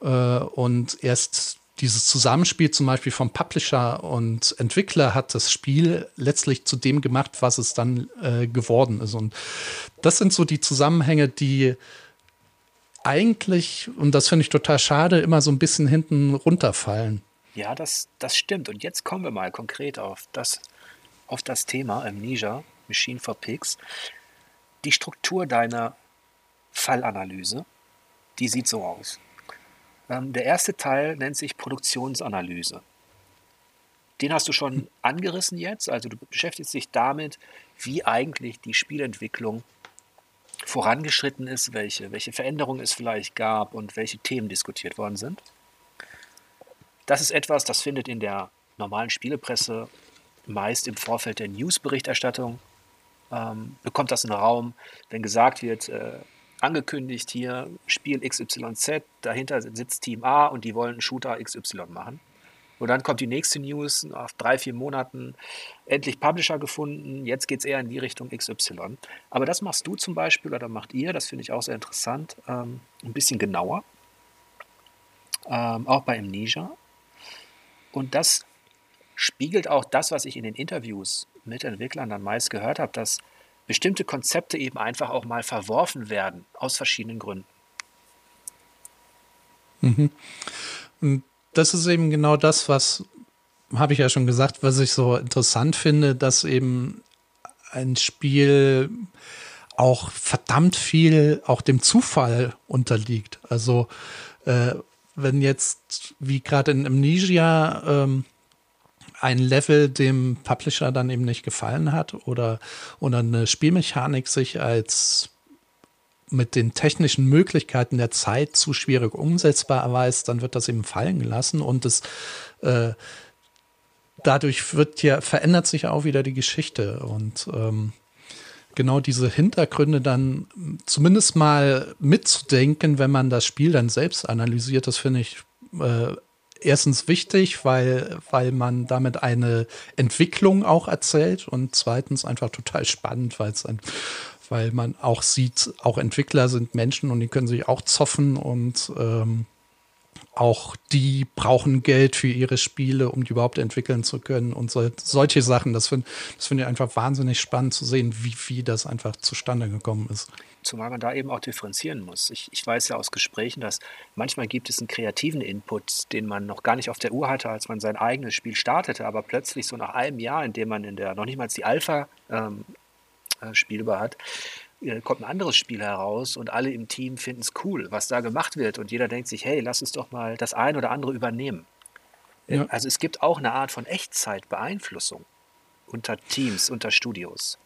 B: äh, und erst dieses Zusammenspiel zum Beispiel vom Publisher und Entwickler hat das Spiel letztlich zu dem gemacht, was es dann äh, geworden ist. Und das sind so die Zusammenhänge, die eigentlich, und das finde ich total schade, immer so ein bisschen hinten runterfallen.
A: Ja, das, das stimmt. Und jetzt kommen wir mal konkret auf das, auf das Thema Amnesia, Machine for Pigs. Die Struktur deiner Fallanalyse, die sieht so aus. Ähm, der erste Teil nennt sich Produktionsanalyse. Den hast du schon angerissen jetzt, also du beschäftigst dich damit, wie eigentlich die Spielentwicklung vorangeschritten ist, welche, welche Veränderungen es vielleicht gab und welche Themen diskutiert worden sind. Das ist etwas, das findet in der normalen Spielepresse meist im Vorfeld der Newsberichterstattung, ähm, bekommt das einen Raum, wenn gesagt wird, äh, angekündigt hier, Spiel XYZ, dahinter sitzt Team A und die wollen Shooter XY machen. Und dann kommt die nächste News, nach drei, vier Monaten endlich Publisher gefunden, jetzt geht es eher in die Richtung XY. Aber das machst du zum Beispiel oder macht ihr, das finde ich auch sehr interessant, ähm, ein bisschen genauer. Ähm, auch bei Amnesia. Und das spiegelt auch das, was ich in den Interviews mit Entwicklern dann meist gehört habe, dass bestimmte Konzepte eben einfach auch mal verworfen werden, aus verschiedenen Gründen.
B: Mhm. Und das ist eben genau das, was, habe ich ja schon gesagt, was ich so interessant finde, dass eben ein Spiel auch verdammt viel auch dem Zufall unterliegt. Also äh, wenn jetzt, wie gerade in Amnesia, ähm, ein Level dem Publisher dann eben nicht gefallen hat oder, oder eine Spielmechanik sich als mit den technischen Möglichkeiten der Zeit zu schwierig umsetzbar erweist, dann wird das eben fallen gelassen und es äh, dadurch wird ja verändert sich auch wieder die Geschichte und ähm, genau diese Hintergründe dann zumindest mal mitzudenken, wenn man das Spiel dann selbst analysiert, das finde ich äh, erstens wichtig, weil, weil man damit eine Entwicklung auch erzählt und zweitens einfach total spannend, weil es ein weil man auch sieht, auch Entwickler sind Menschen und die können sich auch zoffen und ähm, auch die brauchen Geld für ihre Spiele, um die überhaupt entwickeln zu können und so, solche Sachen. Das finde das find ich einfach wahnsinnig spannend zu sehen, wie, wie das einfach zustande gekommen ist.
A: Zumal man da eben auch differenzieren muss. Ich, ich weiß ja aus Gesprächen, dass manchmal gibt es einen kreativen Input, den man noch gar nicht auf der Uhr hatte, als man sein eigenes Spiel startete, aber plötzlich so nach einem Jahr, in dem man in der noch nicht mal die Alpha ähm, äh, spielbar hat, kommt ein anderes Spiel heraus und alle im Team finden es cool, was da gemacht wird. Und jeder denkt sich, hey, lass uns doch mal das ein oder andere übernehmen. Äh, ja. Also es gibt auch eine Art von Echtzeitbeeinflussung unter Teams, unter Studios.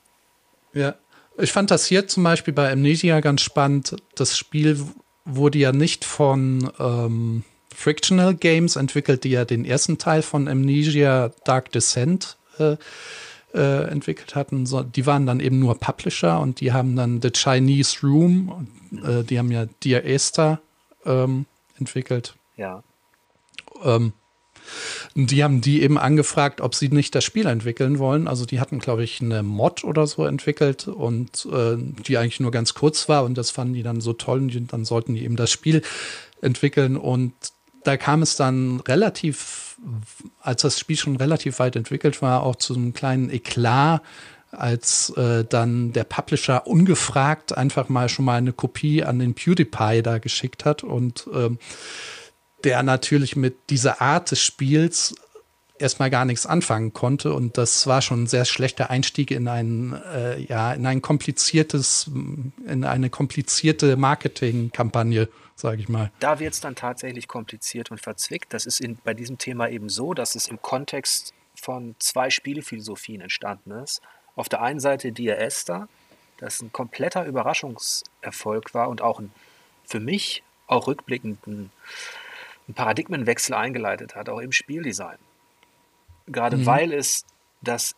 B: Ja, ich fand das hier zum Beispiel bei Amnesia ganz spannend. Das Spiel wurde ja nicht von ähm, Frictional Games entwickelt, die ja den ersten Teil von Amnesia Dark Descent äh, äh, entwickelt hatten. So, die waren dann eben nur Publisher und die haben dann The Chinese Room, äh, die haben ja Dear Esther ähm, entwickelt.
A: Ja.
B: Ähm, die haben die eben angefragt, ob sie nicht das Spiel entwickeln wollen. Also die hatten, glaube ich, eine Mod oder so entwickelt und äh, die eigentlich nur ganz kurz war und das fanden die dann so toll und dann sollten die eben das Spiel entwickeln und da kam es dann relativ, als das Spiel schon relativ weit entwickelt war, auch zu einem kleinen Eklat, als äh, dann der Publisher ungefragt einfach mal schon mal eine Kopie an den PewDiePie da geschickt hat und ähm, der natürlich mit dieser Art des Spiels erstmal gar nichts anfangen konnte. Und das war schon ein sehr schlechter Einstieg in ein äh, ja in ein kompliziertes in eine komplizierte Marketingkampagne sage ich mal.
A: Da wird es dann tatsächlich kompliziert und verzwickt. Das ist in, bei diesem Thema eben so, dass es im Kontext von zwei Spielephilosophien entstanden ist. Auf der einen Seite Dia Esther, das ein kompletter Überraschungserfolg war und auch ein, für mich auch rückblickend ein, ein Paradigmenwechsel eingeleitet hat, auch im Spieldesign. Gerade mhm. weil es das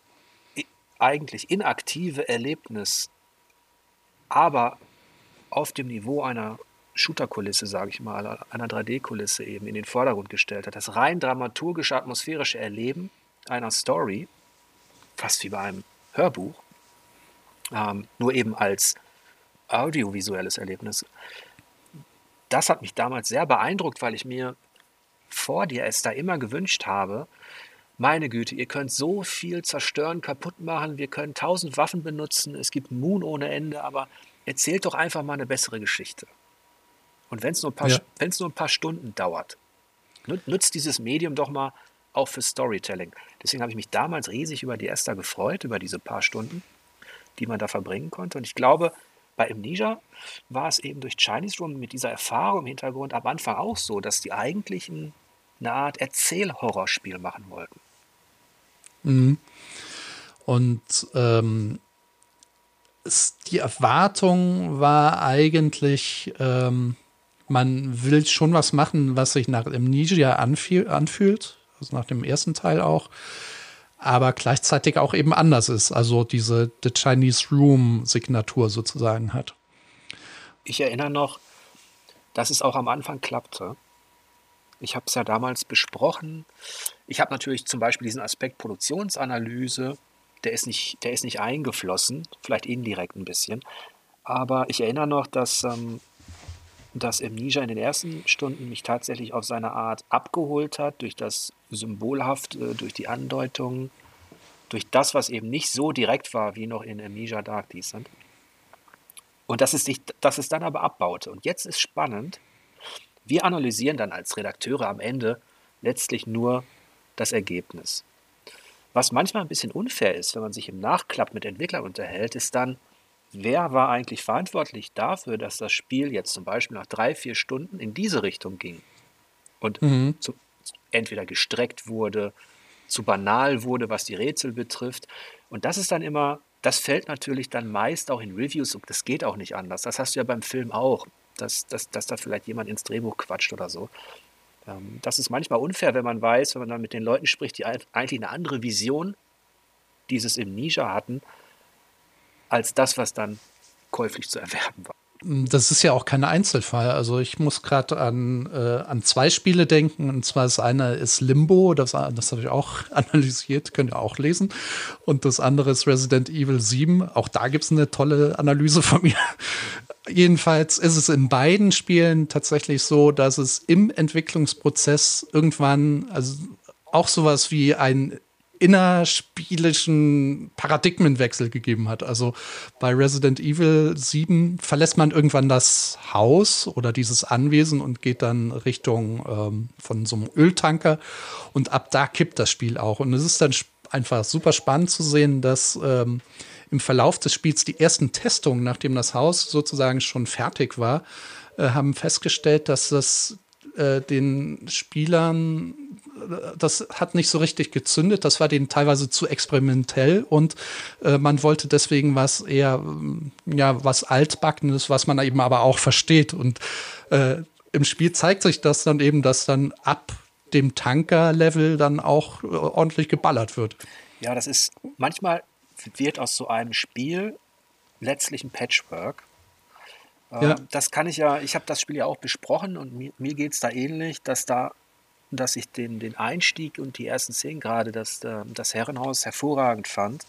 A: eigentlich inaktive Erlebnis, aber auf dem Niveau einer Shooter-Kulisse, sage ich mal, einer 3D-Kulisse eben in den Vordergrund gestellt hat. Das rein dramaturgische, atmosphärische Erleben einer Story, fast wie bei einem Hörbuch, ähm, nur eben als audiovisuelles Erlebnis. Das hat mich damals sehr beeindruckt, weil ich mir vor dir es da immer gewünscht habe, meine Güte, ihr könnt so viel zerstören, kaputt machen, wir können tausend Waffen benutzen, es gibt Moon ohne Ende, aber erzählt doch einfach mal eine bessere Geschichte. Und wenn es nur, ja. nur ein paar Stunden dauert, nützt dieses Medium doch mal auch für Storytelling. Deswegen habe ich mich damals riesig über die Esther gefreut, über diese paar Stunden, die man da verbringen konnte. Und ich glaube, bei Amnesia war es eben durch Chinese Room mit dieser Erfahrung im Hintergrund am Anfang auch so, dass die eigentlich ein, eine Art Erzählhorrorspiel machen wollten.
B: Mhm. Und ähm, es, die Erwartung war eigentlich, ähm, man will schon was machen, was sich nach Amnesia anfühlt, also nach dem ersten Teil auch, aber gleichzeitig auch eben anders ist, also diese The Chinese Room Signatur sozusagen hat.
A: Ich erinnere noch, dass es auch am Anfang klappte. Ich habe es ja damals besprochen. Ich habe natürlich zum Beispiel diesen Aspekt Produktionsanalyse, der ist, nicht, der ist nicht eingeflossen, vielleicht indirekt ein bisschen. Aber ich erinnere noch, dass ähm, dass Amnesia in den ersten Stunden mich tatsächlich auf seine Art abgeholt hat, durch das Symbolhafte, durch die Andeutung, durch das, was eben nicht so direkt war wie noch in Amnesia Dark Descent. Und dass es, sich, dass es dann aber abbaute. Und jetzt ist spannend, wir analysieren dann als Redakteure am Ende letztlich nur das Ergebnis. Was manchmal ein bisschen unfair ist, wenn man sich im Nachklapp mit Entwicklern unterhält, ist dann, wer war eigentlich verantwortlich dafür, dass das Spiel jetzt zum Beispiel nach drei, vier Stunden in diese Richtung ging und mhm. zu, entweder gestreckt wurde, zu banal wurde, was die Rätsel betrifft. Und das ist dann immer, das fällt natürlich dann meist auch in Reviews und das geht auch nicht anders. Das hast du ja beim Film auch, dass, dass, dass da vielleicht jemand ins Drehbuch quatscht oder so. Ähm, das ist manchmal unfair, wenn man weiß, wenn man dann mit den Leuten spricht, die eigentlich eine andere Vision dieses Amnesia hatten, als das, was dann käuflich zu erwerben war.
B: Das ist ja auch kein Einzelfall. Also ich muss gerade an, äh, an zwei Spiele denken. Und zwar das eine ist Limbo, das, das habe ich auch analysiert, könnt ihr auch lesen. Und das andere ist Resident Evil 7. Auch da gibt es eine tolle Analyse von mir. Jedenfalls ist es in beiden Spielen tatsächlich so, dass es im Entwicklungsprozess irgendwann, also auch sowas wie ein innerspielischen Paradigmenwechsel gegeben hat. Also bei Resident Evil 7 verlässt man irgendwann das Haus oder dieses Anwesen und geht dann Richtung ähm, von so einem Öltanker und ab da kippt das Spiel auch. Und es ist dann einfach super spannend zu sehen, dass ähm, im Verlauf des Spiels die ersten Testungen, nachdem das Haus sozusagen schon fertig war, äh, haben festgestellt, dass das äh, den Spielern das hat nicht so richtig gezündet. Das war denen teilweise zu experimentell und äh, man wollte deswegen was eher, mm, ja, was altbackenes, was man eben aber auch versteht. Und äh, im Spiel zeigt sich das dann eben, dass dann ab dem Tanker-Level dann auch äh, ordentlich geballert wird.
A: Ja, das ist manchmal wird aus so einem Spiel letztlich ein Patchwork. Ja. Ähm, das kann ich ja, ich habe das Spiel ja auch besprochen und mir, mir geht es da ähnlich, dass da dass ich den, den Einstieg und die ersten Szenen, gerade das, äh, das Herrenhaus, hervorragend fand.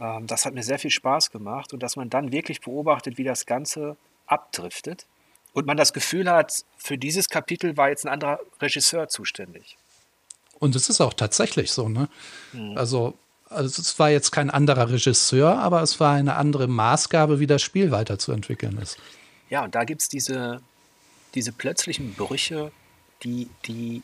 A: Ähm, das hat mir sehr viel Spaß gemacht und dass man dann wirklich beobachtet, wie das Ganze abdriftet und man das Gefühl hat, für dieses Kapitel war jetzt ein anderer Regisseur zuständig.
B: Und es ist auch tatsächlich so, ne? Mhm. Also, also es war jetzt kein anderer Regisseur, aber es war eine andere Maßgabe, wie das Spiel weiterzuentwickeln ist.
A: Ja, und da gibt es diese, diese plötzlichen Brüche, die, die,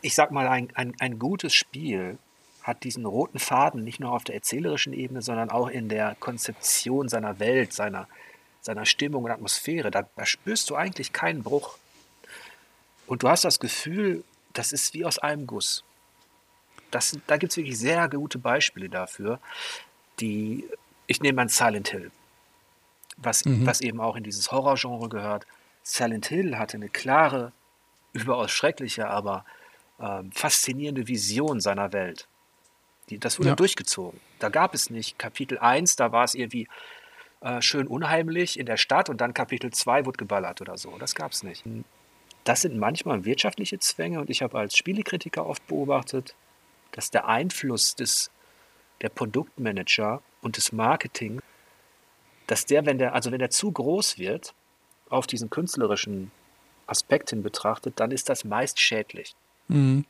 A: ich sag mal, ein, ein, ein gutes Spiel hat diesen roten Faden nicht nur auf der erzählerischen Ebene, sondern auch in der Konzeption seiner Welt, seiner, seiner Stimmung und Atmosphäre. Da, da spürst du eigentlich keinen Bruch. Und du hast das Gefühl, das ist wie aus einem Guss. Das, da gibt es wirklich sehr gute Beispiele dafür, die, ich nehme an Silent Hill, was, mhm. was eben auch in dieses Horrorgenre gehört. Silent Hill hatte eine klare überaus schreckliche, aber ähm, faszinierende Vision seiner Welt. Die, das wurde ja. durchgezogen. Da gab es nicht Kapitel 1, da war es irgendwie äh, schön unheimlich in der Stadt und dann Kapitel 2 wurde geballert oder so. Das gab es nicht. Das sind manchmal wirtschaftliche Zwänge und ich habe als Spielekritiker oft beobachtet, dass der Einfluss des, der Produktmanager und des Marketing, dass der, wenn der, also wenn der zu groß wird, auf diesen künstlerischen Aspekt hin betrachtet, dann ist das meist schädlich.
B: Mhm.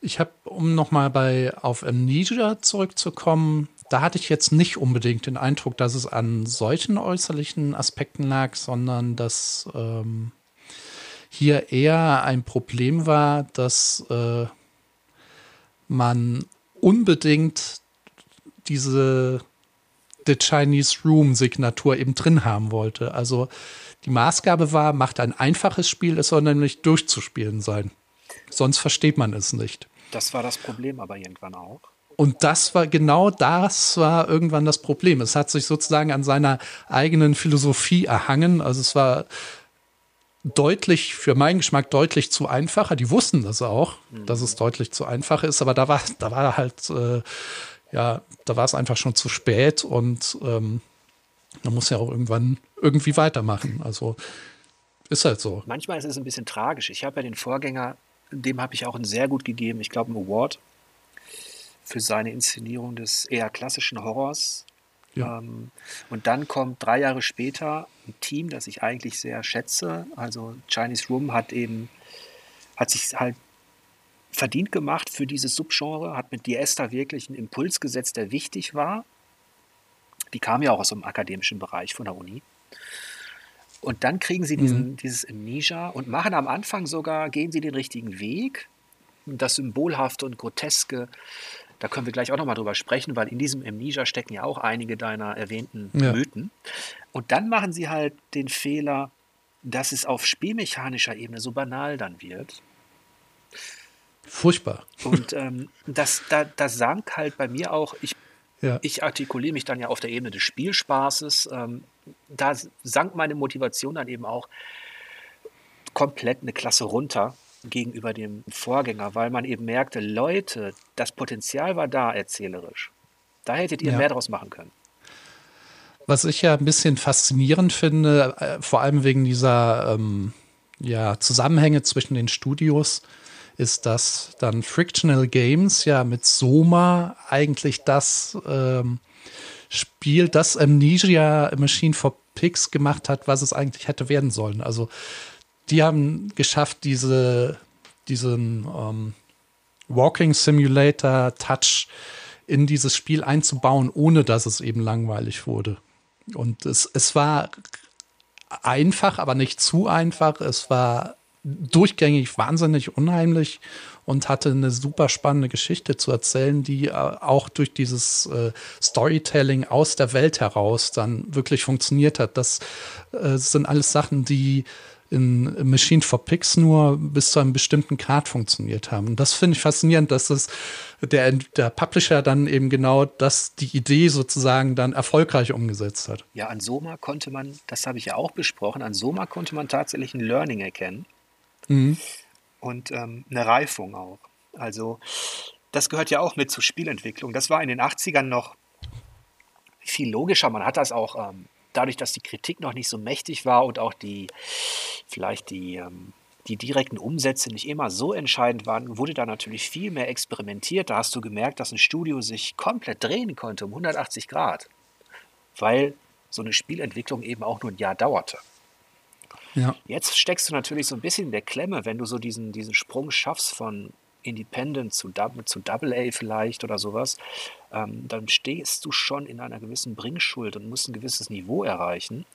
B: Ich habe, um nochmal bei auf Amnesia zurückzukommen, da hatte ich jetzt nicht unbedingt den Eindruck, dass es an solchen äußerlichen Aspekten lag, sondern dass ähm, hier eher ein Problem war, dass äh, man unbedingt diese The Chinese Room Signatur eben drin haben wollte. Also die Maßgabe war, macht ein einfaches Spiel, es soll nämlich durchzuspielen sein. Sonst versteht man es nicht.
A: Das war das Problem aber irgendwann auch.
B: Und das war genau das war irgendwann das Problem. Es hat sich sozusagen an seiner eigenen Philosophie erhangen. Also es war deutlich, für meinen Geschmack deutlich zu einfacher. Die wussten das auch, mhm. dass es deutlich zu einfach ist, aber da war, da war halt, äh, ja, da war es einfach schon zu spät und ähm, man muss ja auch irgendwann irgendwie weitermachen. Also ist halt so.
A: Manchmal ist es ein bisschen tragisch. Ich habe ja den Vorgänger dem habe ich auch einen sehr gut gegeben, ich glaube, einen Award für seine Inszenierung des eher klassischen Horrors. Ja. Ähm, und dann kommt drei Jahre später ein Team, das ich eigentlich sehr schätze. Also Chinese Room hat eben, hat sich halt verdient gemacht für dieses Subgenre, hat mit Diesta wirklich einen Impuls gesetzt, der wichtig war. Die kam ja auch aus dem akademischen Bereich von der Uni. Und dann kriegen sie diesen, mhm. dieses Amnesia und machen am Anfang sogar, gehen sie den richtigen Weg. Das Symbolhafte und Groteske, da können wir gleich auch nochmal drüber sprechen, weil in diesem Amnesia stecken ja auch einige deiner erwähnten ja. Mythen. Und dann machen sie halt den Fehler, dass es auf spielmechanischer Ebene so banal dann wird.
B: Furchtbar.
A: Und ähm, das, da, das sank halt bei mir auch, ich, ja. ich artikuliere mich dann ja auf der Ebene des Spielspaßes. Ähm, da sank meine Motivation dann eben auch komplett eine Klasse runter gegenüber dem Vorgänger, weil man eben merkte, Leute, das Potenzial war da erzählerisch. Da hättet ihr ja. mehr draus machen können.
B: Was ich ja ein bisschen faszinierend finde, äh, vor allem wegen dieser ähm, ja, Zusammenhänge zwischen den Studios, ist, dass dann Frictional Games ja mit Soma eigentlich das ähm, Spiel, das Amnesia Machine for Pigs gemacht hat, was es eigentlich hätte werden sollen. Also die haben geschafft, diese, diesen ähm, Walking Simulator Touch in dieses Spiel einzubauen, ohne dass es eben langweilig wurde. Und es, es war einfach, aber nicht zu einfach. Es war durchgängig wahnsinnig unheimlich und hatte eine super spannende Geschichte zu erzählen, die äh, auch durch dieses äh, Storytelling aus der Welt heraus dann wirklich funktioniert hat. Das äh, sind alles Sachen, die in Machine for Pigs nur bis zu einem bestimmten Grad funktioniert haben. Und das finde ich faszinierend, dass es der, der Publisher dann eben genau das, die Idee sozusagen dann erfolgreich umgesetzt hat.
A: Ja, an Soma konnte man, das habe ich ja auch besprochen, an Soma konnte man tatsächlich ein Learning erkennen. Mhm und ähm, eine Reifung auch. Also das gehört ja auch mit zur Spielentwicklung. Das war in den 80ern noch viel logischer. Man hat das auch ähm, dadurch, dass die Kritik noch nicht so mächtig war und auch die vielleicht die, ähm, die direkten Umsätze nicht immer so entscheidend waren, wurde da natürlich viel mehr experimentiert. Da hast du gemerkt, dass ein Studio sich komplett drehen konnte um 180 Grad, weil so eine Spielentwicklung eben auch nur ein Jahr dauerte. Ja. Jetzt steckst du natürlich so ein bisschen in der Klemme, wenn du so diesen, diesen Sprung schaffst von Independent zu, zu Double A vielleicht oder sowas, ähm, dann stehst du schon in einer gewissen Bringschuld und musst ein gewisses Niveau erreichen.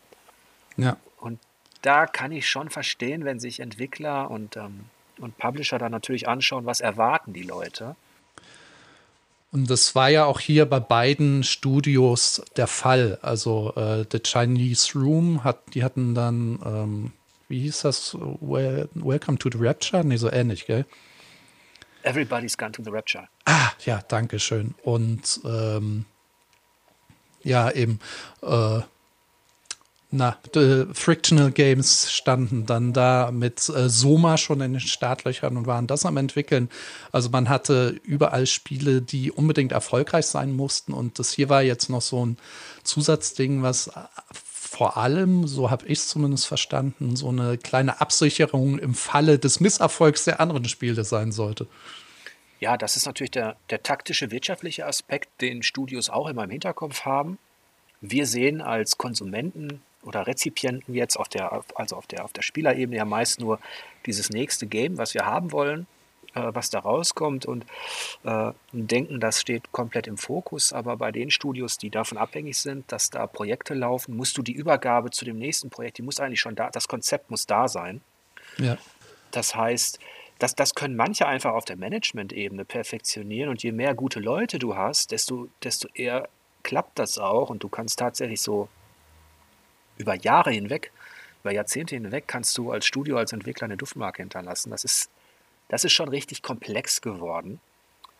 A: Ja. Und da kann ich schon verstehen, wenn sich Entwickler und, ähm, und Publisher dann natürlich anschauen, was erwarten die Leute.
B: Und das war ja auch hier bei beiden Studios der Fall. Also äh, The Chinese Room hat, die hatten dann, ähm, wie hieß das? Well, Welcome to the Rapture? Nee, so ähnlich, gell?
A: Everybody's Gone to the Rapture.
B: Ah, ja, danke schön. Und ähm, ja, eben äh, na, Frictional Games standen dann da mit äh, Soma schon in den Startlöchern und waren das am entwickeln. Also man hatte überall Spiele, die unbedingt erfolgreich sein mussten und das hier war jetzt noch so ein Zusatzding, was äh, vor allem, so habe ich es zumindest verstanden, so eine kleine Absicherung im Falle des Misserfolgs der anderen Spiele sein sollte.
A: Ja, das ist natürlich der, der taktische, wirtschaftliche Aspekt, den Studios auch immer im Hinterkopf haben. Wir sehen als Konsumenten oder Rezipienten jetzt auf der, also auf der, auf der Spielerebene ja meist nur dieses nächste Game, was wir haben wollen, äh, was da rauskommt und äh, denken, das steht komplett im Fokus. Aber bei den Studios, die davon abhängig sind, dass da Projekte laufen, musst du die Übergabe zu dem nächsten Projekt, die muss eigentlich schon da, das Konzept muss da sein. Ja. Das heißt, das, das können manche einfach auf der Management-Ebene perfektionieren und je mehr gute Leute du hast, desto, desto eher klappt das auch und du kannst tatsächlich so über Jahre hinweg, über Jahrzehnte hinweg kannst du als Studio, als Entwickler eine Duftmarke hinterlassen. Das ist, das ist schon richtig komplex geworden.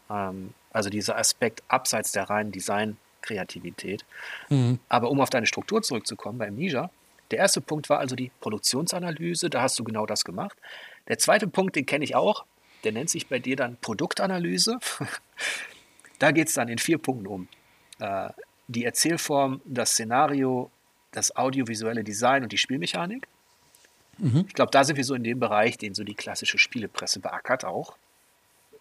A: Ähm, also dieser Aspekt abseits der reinen Design-Kreativität. Mhm. Aber um auf deine Struktur zurückzukommen bei Amnesia, der erste Punkt war also die Produktionsanalyse, da hast du genau das gemacht. Der zweite Punkt, den kenne ich auch, der nennt sich bei dir dann Produktanalyse. da geht es dann in vier Punkten um. Äh, die Erzählform, das Szenario, das audiovisuelle Design und die Spielmechanik. Mhm. Ich glaube, da sind wir so in dem Bereich, den so die klassische Spielepresse beackert auch.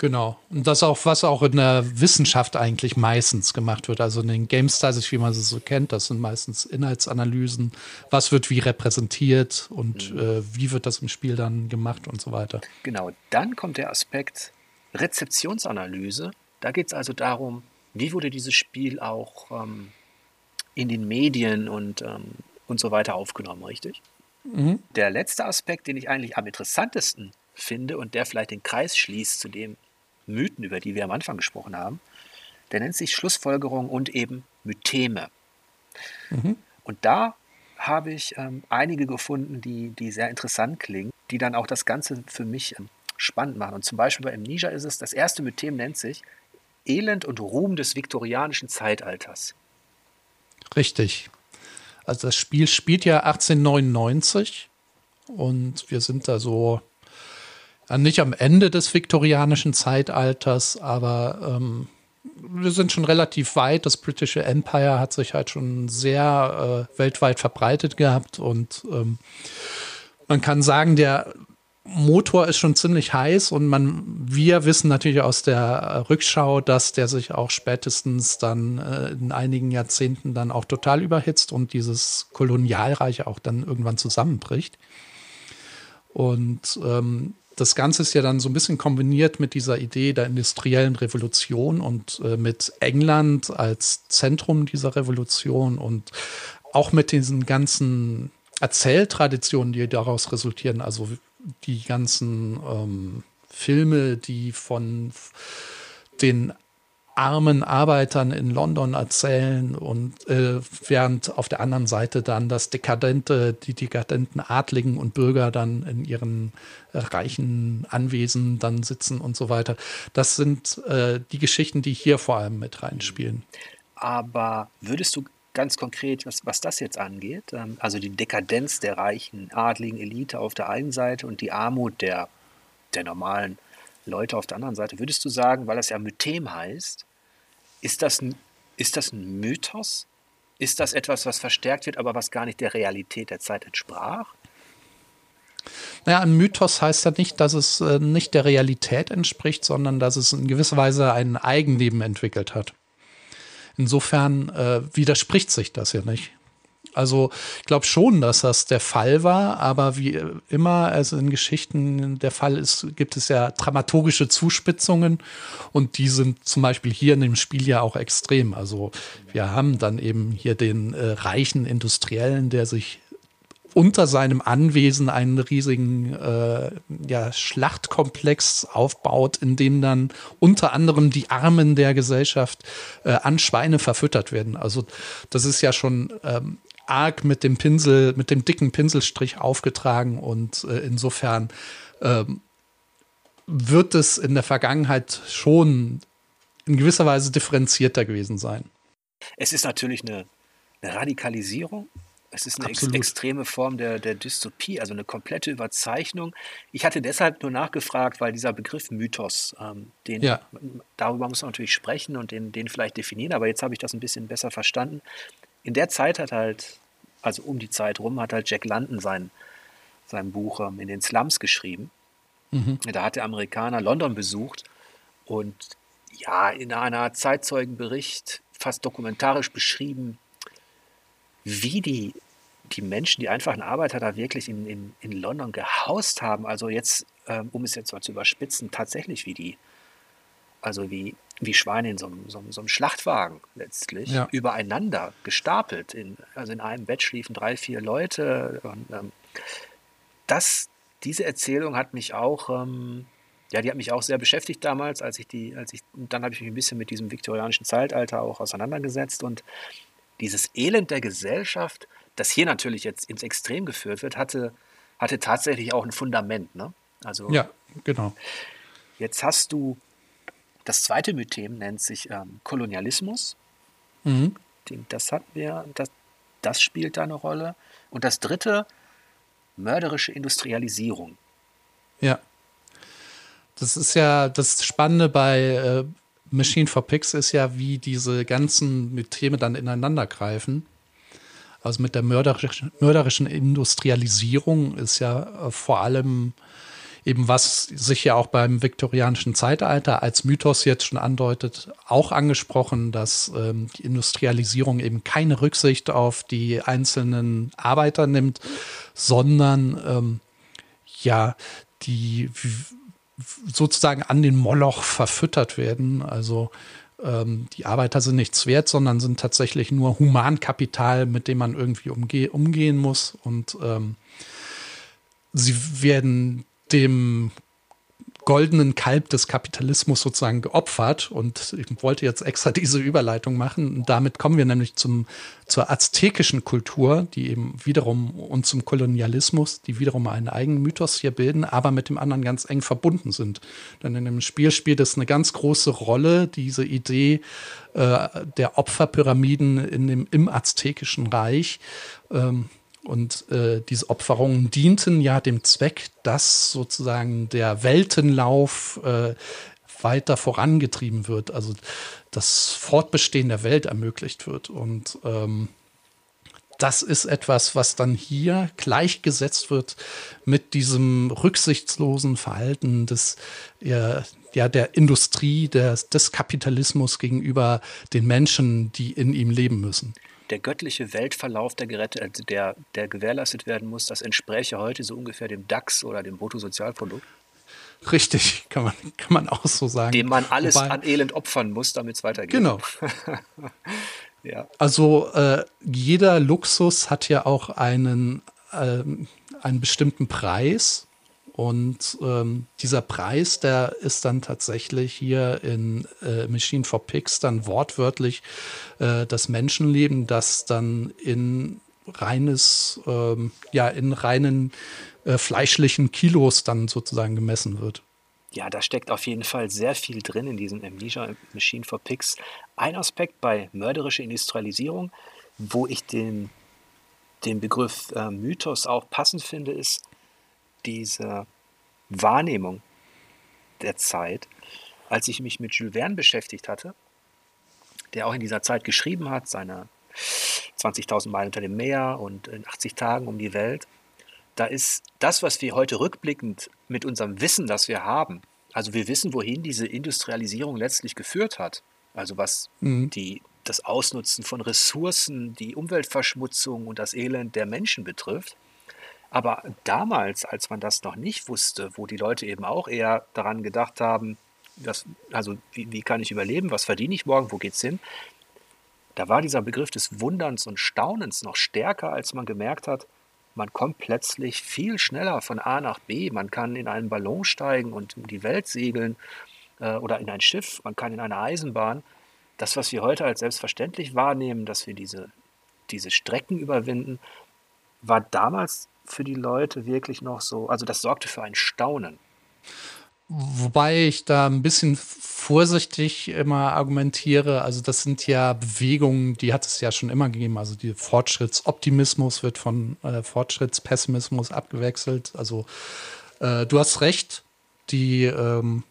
B: Genau. Und das auch, was auch in der Wissenschaft eigentlich meistens gemacht wird. Also in den Game Studies, wie man sie so kennt, das sind meistens Inhaltsanalysen. Was wird wie repräsentiert und mhm. äh, wie wird das im Spiel dann gemacht und so weiter.
A: Genau. Dann kommt der Aspekt Rezeptionsanalyse. Da geht es also darum, wie wurde dieses Spiel auch ähm, in den Medien und, ähm, und so weiter aufgenommen, richtig? Mhm. Der letzte Aspekt, den ich eigentlich am interessantesten finde und der vielleicht den Kreis schließt zu den Mythen, über die wir am Anfang gesprochen haben, der nennt sich Schlussfolgerung und eben Mytheme. Mhm. Und da habe ich ähm, einige gefunden, die, die sehr interessant klingen, die dann auch das Ganze für mich ähm, spannend machen. Und zum Beispiel bei Amnesia ist es, das erste Mythem nennt sich Elend und Ruhm des viktorianischen Zeitalters.
B: Richtig. Also das Spiel spielt ja 1899 und wir sind da so nicht am Ende des viktorianischen Zeitalters, aber ähm, wir sind schon relativ weit. Das britische Empire hat sich halt schon sehr äh, weltweit verbreitet gehabt und ähm, man kann sagen, der Motor ist schon ziemlich heiß und man, wir wissen natürlich aus der Rückschau, dass der sich auch spätestens dann äh, in einigen Jahrzehnten dann auch total überhitzt und dieses Kolonialreich auch dann irgendwann zusammenbricht. Und ähm, das Ganze ist ja dann so ein bisschen kombiniert mit dieser Idee der industriellen Revolution und äh, mit England als Zentrum dieser Revolution und auch mit diesen ganzen Erzähltraditionen, die daraus resultieren. Also die ganzen ähm, Filme, die von den armen Arbeitern in London erzählen und äh, während auf der anderen Seite dann das dekadente, die dekadenten Adligen und Bürger dann in ihren äh, reichen Anwesen dann sitzen und so weiter. Das sind äh, die Geschichten, die hier vor allem mit reinspielen.
A: Aber würdest du ganz konkret, was, was das jetzt angeht, ähm, also die Dekadenz der reichen, adligen Elite auf der einen Seite und die Armut der, der normalen Leute auf der anderen Seite, würdest du sagen, weil das ja Mythem heißt, ist das, ein, ist das ein Mythos? Ist das etwas, was verstärkt wird, aber was gar nicht der Realität der Zeit entsprach?
B: Naja, ein Mythos heißt ja nicht, dass es äh, nicht der Realität entspricht, sondern dass es in gewisser Weise ein Eigenleben entwickelt hat. Insofern äh, widerspricht sich das ja nicht. Also ich glaube schon, dass das der Fall war, aber wie immer also in Geschichten der Fall ist, gibt es ja dramaturgische Zuspitzungen und die sind zum Beispiel hier in dem Spiel ja auch extrem. Also wir haben dann eben hier den äh, reichen Industriellen, der sich unter seinem Anwesen einen riesigen äh, ja, Schlachtkomplex aufbaut, in dem dann unter anderem die Armen der Gesellschaft äh, an Schweine verfüttert werden. Also das ist ja schon ähm, arg mit dem Pinsel, mit dem dicken Pinselstrich aufgetragen und äh, insofern ähm, wird es in der Vergangenheit schon in gewisser Weise differenzierter gewesen sein.
A: Es ist natürlich eine, eine Radikalisierung Es ist eine ex extreme Form der, der Dystopie, also eine komplette Überzeichnung. Ich hatte deshalb nur nachgefragt, weil dieser Begriff Mythos, ähm, den, ja. darüber muss man natürlich sprechen und den, den vielleicht definieren, aber jetzt habe ich das ein bisschen besser verstanden. In der Zeit hat halt, also um die Zeit rum, hat halt Jack London sein, sein Buch ähm, in den Slums geschrieben. Mhm. Da hat der Amerikaner London besucht und ja, in einer Zeitzeugenbericht fast dokumentarisch beschrieben, wie die, die Menschen, die einfachen Arbeiter da wirklich in, in, in London gehaust haben. Also jetzt, ähm, um es jetzt mal zu überspitzen, tatsächlich wie die, also wie, wie Schweine in so einem, so, so einem Schlachtwagen letztlich, ja. übereinander gestapelt. In, also in einem Bett schliefen drei, vier Leute. Und, ähm, das, diese Erzählung hat mich auch, ähm, ja, die hat mich auch sehr beschäftigt damals, als ich die, als ich, dann habe ich mich ein bisschen mit diesem viktorianischen Zeitalter auch auseinandergesetzt und dieses Elend der Gesellschaft, das hier natürlich jetzt ins Extrem geführt wird, hatte, hatte tatsächlich auch ein Fundament. Ne?
B: Also, ja, genau.
A: Jetzt hast du, das zweite Mythem nennt sich ähm, Kolonialismus. Mhm. Das hat mir, das, das spielt da eine Rolle. Und das dritte, mörderische Industrialisierung.
B: Ja. Das ist ja das Spannende bei äh, Machine for Pigs ist ja, wie diese ganzen Themen dann ineinander greifen. Also mit der mörderischen, mörderischen Industrialisierung ist ja äh, vor allem eben was sich ja auch beim viktorianischen Zeitalter als Mythos jetzt schon andeutet, auch angesprochen, dass ähm, die Industrialisierung eben keine Rücksicht auf die einzelnen Arbeiter nimmt, sondern ähm, ja die sozusagen an den Moloch verfüttert werden. Also ähm, die Arbeiter sind nichts wert, sondern sind tatsächlich nur Humankapital, mit dem man irgendwie umge umgehen muss. Und ähm, sie werden dem goldenen Kalb des Kapitalismus sozusagen geopfert. Und ich wollte jetzt extra diese Überleitung machen. Und damit kommen wir nämlich zum, zur aztekischen Kultur, die eben wiederum und zum Kolonialismus, die wiederum einen eigenen Mythos hier bilden, aber mit dem anderen ganz eng verbunden sind. Denn in dem Spiel spielt es eine ganz große Rolle, diese Idee äh, der Opferpyramiden in dem, im aztekischen Reich. Ähm, und äh, diese Opferungen dienten ja dem Zweck, dass sozusagen der Weltenlauf äh, weiter vorangetrieben wird, also das Fortbestehen der Welt ermöglicht wird. Und ähm, das ist etwas, was dann hier gleichgesetzt wird mit diesem rücksichtslosen Verhalten des, ja, ja, der Industrie, des, des Kapitalismus gegenüber den Menschen, die in ihm leben müssen
A: der göttliche Weltverlauf, der, gerettet, also der, der gewährleistet werden muss, das entspräche heute so ungefähr dem DAX oder dem Bruttosozialprodukt.
B: Richtig, kann man, kann man auch so sagen.
A: Dem man alles Wobei, an Elend opfern muss, damit es weitergeht.
B: Genau. ja. Also äh, jeder Luxus hat ja auch einen, äh, einen bestimmten Preis. Und ähm, dieser Preis, der ist dann tatsächlich hier in äh, Machine for Pigs dann wortwörtlich äh, das Menschenleben, das dann in reines, ähm, ja, in reinen äh, fleischlichen Kilos dann sozusagen gemessen wird.
A: Ja, da steckt auf jeden Fall sehr viel drin in diesem Amnesia Machine for Pigs. Ein Aspekt bei mörderischer Industrialisierung, wo ich den, den Begriff äh, Mythos auch passend finde, ist, diese Wahrnehmung der Zeit, als ich mich mit Jules Verne beschäftigt hatte, der auch in dieser Zeit geschrieben hat, seine 20.000 Meilen unter dem Meer und in 80 Tagen um die Welt, da ist das, was wir heute rückblickend mit unserem Wissen, das wir haben, also wir wissen, wohin diese Industrialisierung letztlich geführt hat, also was mhm. die, das Ausnutzen von Ressourcen, die Umweltverschmutzung und das Elend der Menschen betrifft, aber damals, als man das noch nicht wusste, wo die Leute eben auch eher daran gedacht haben, dass, also wie, wie kann ich überleben, was verdiene ich morgen, wo geht's hin, da war dieser Begriff des Wunderns und Staunens noch stärker, als man gemerkt hat, man kommt plötzlich viel schneller von A nach B. Man kann in einen Ballon steigen und um die Welt segeln äh, oder in ein Schiff, man kann in eine Eisenbahn. Das, was wir heute als selbstverständlich wahrnehmen, dass wir diese, diese Strecken überwinden, war damals für die Leute wirklich noch so, also das sorgte für ein Staunen.
B: Wobei ich da ein bisschen vorsichtig immer argumentiere. Also das sind ja Bewegungen, die hat es ja schon immer gegeben. Also die Fortschrittsoptimismus wird von äh, Fortschrittspessimismus abgewechselt. Also äh, du hast recht, die ähm,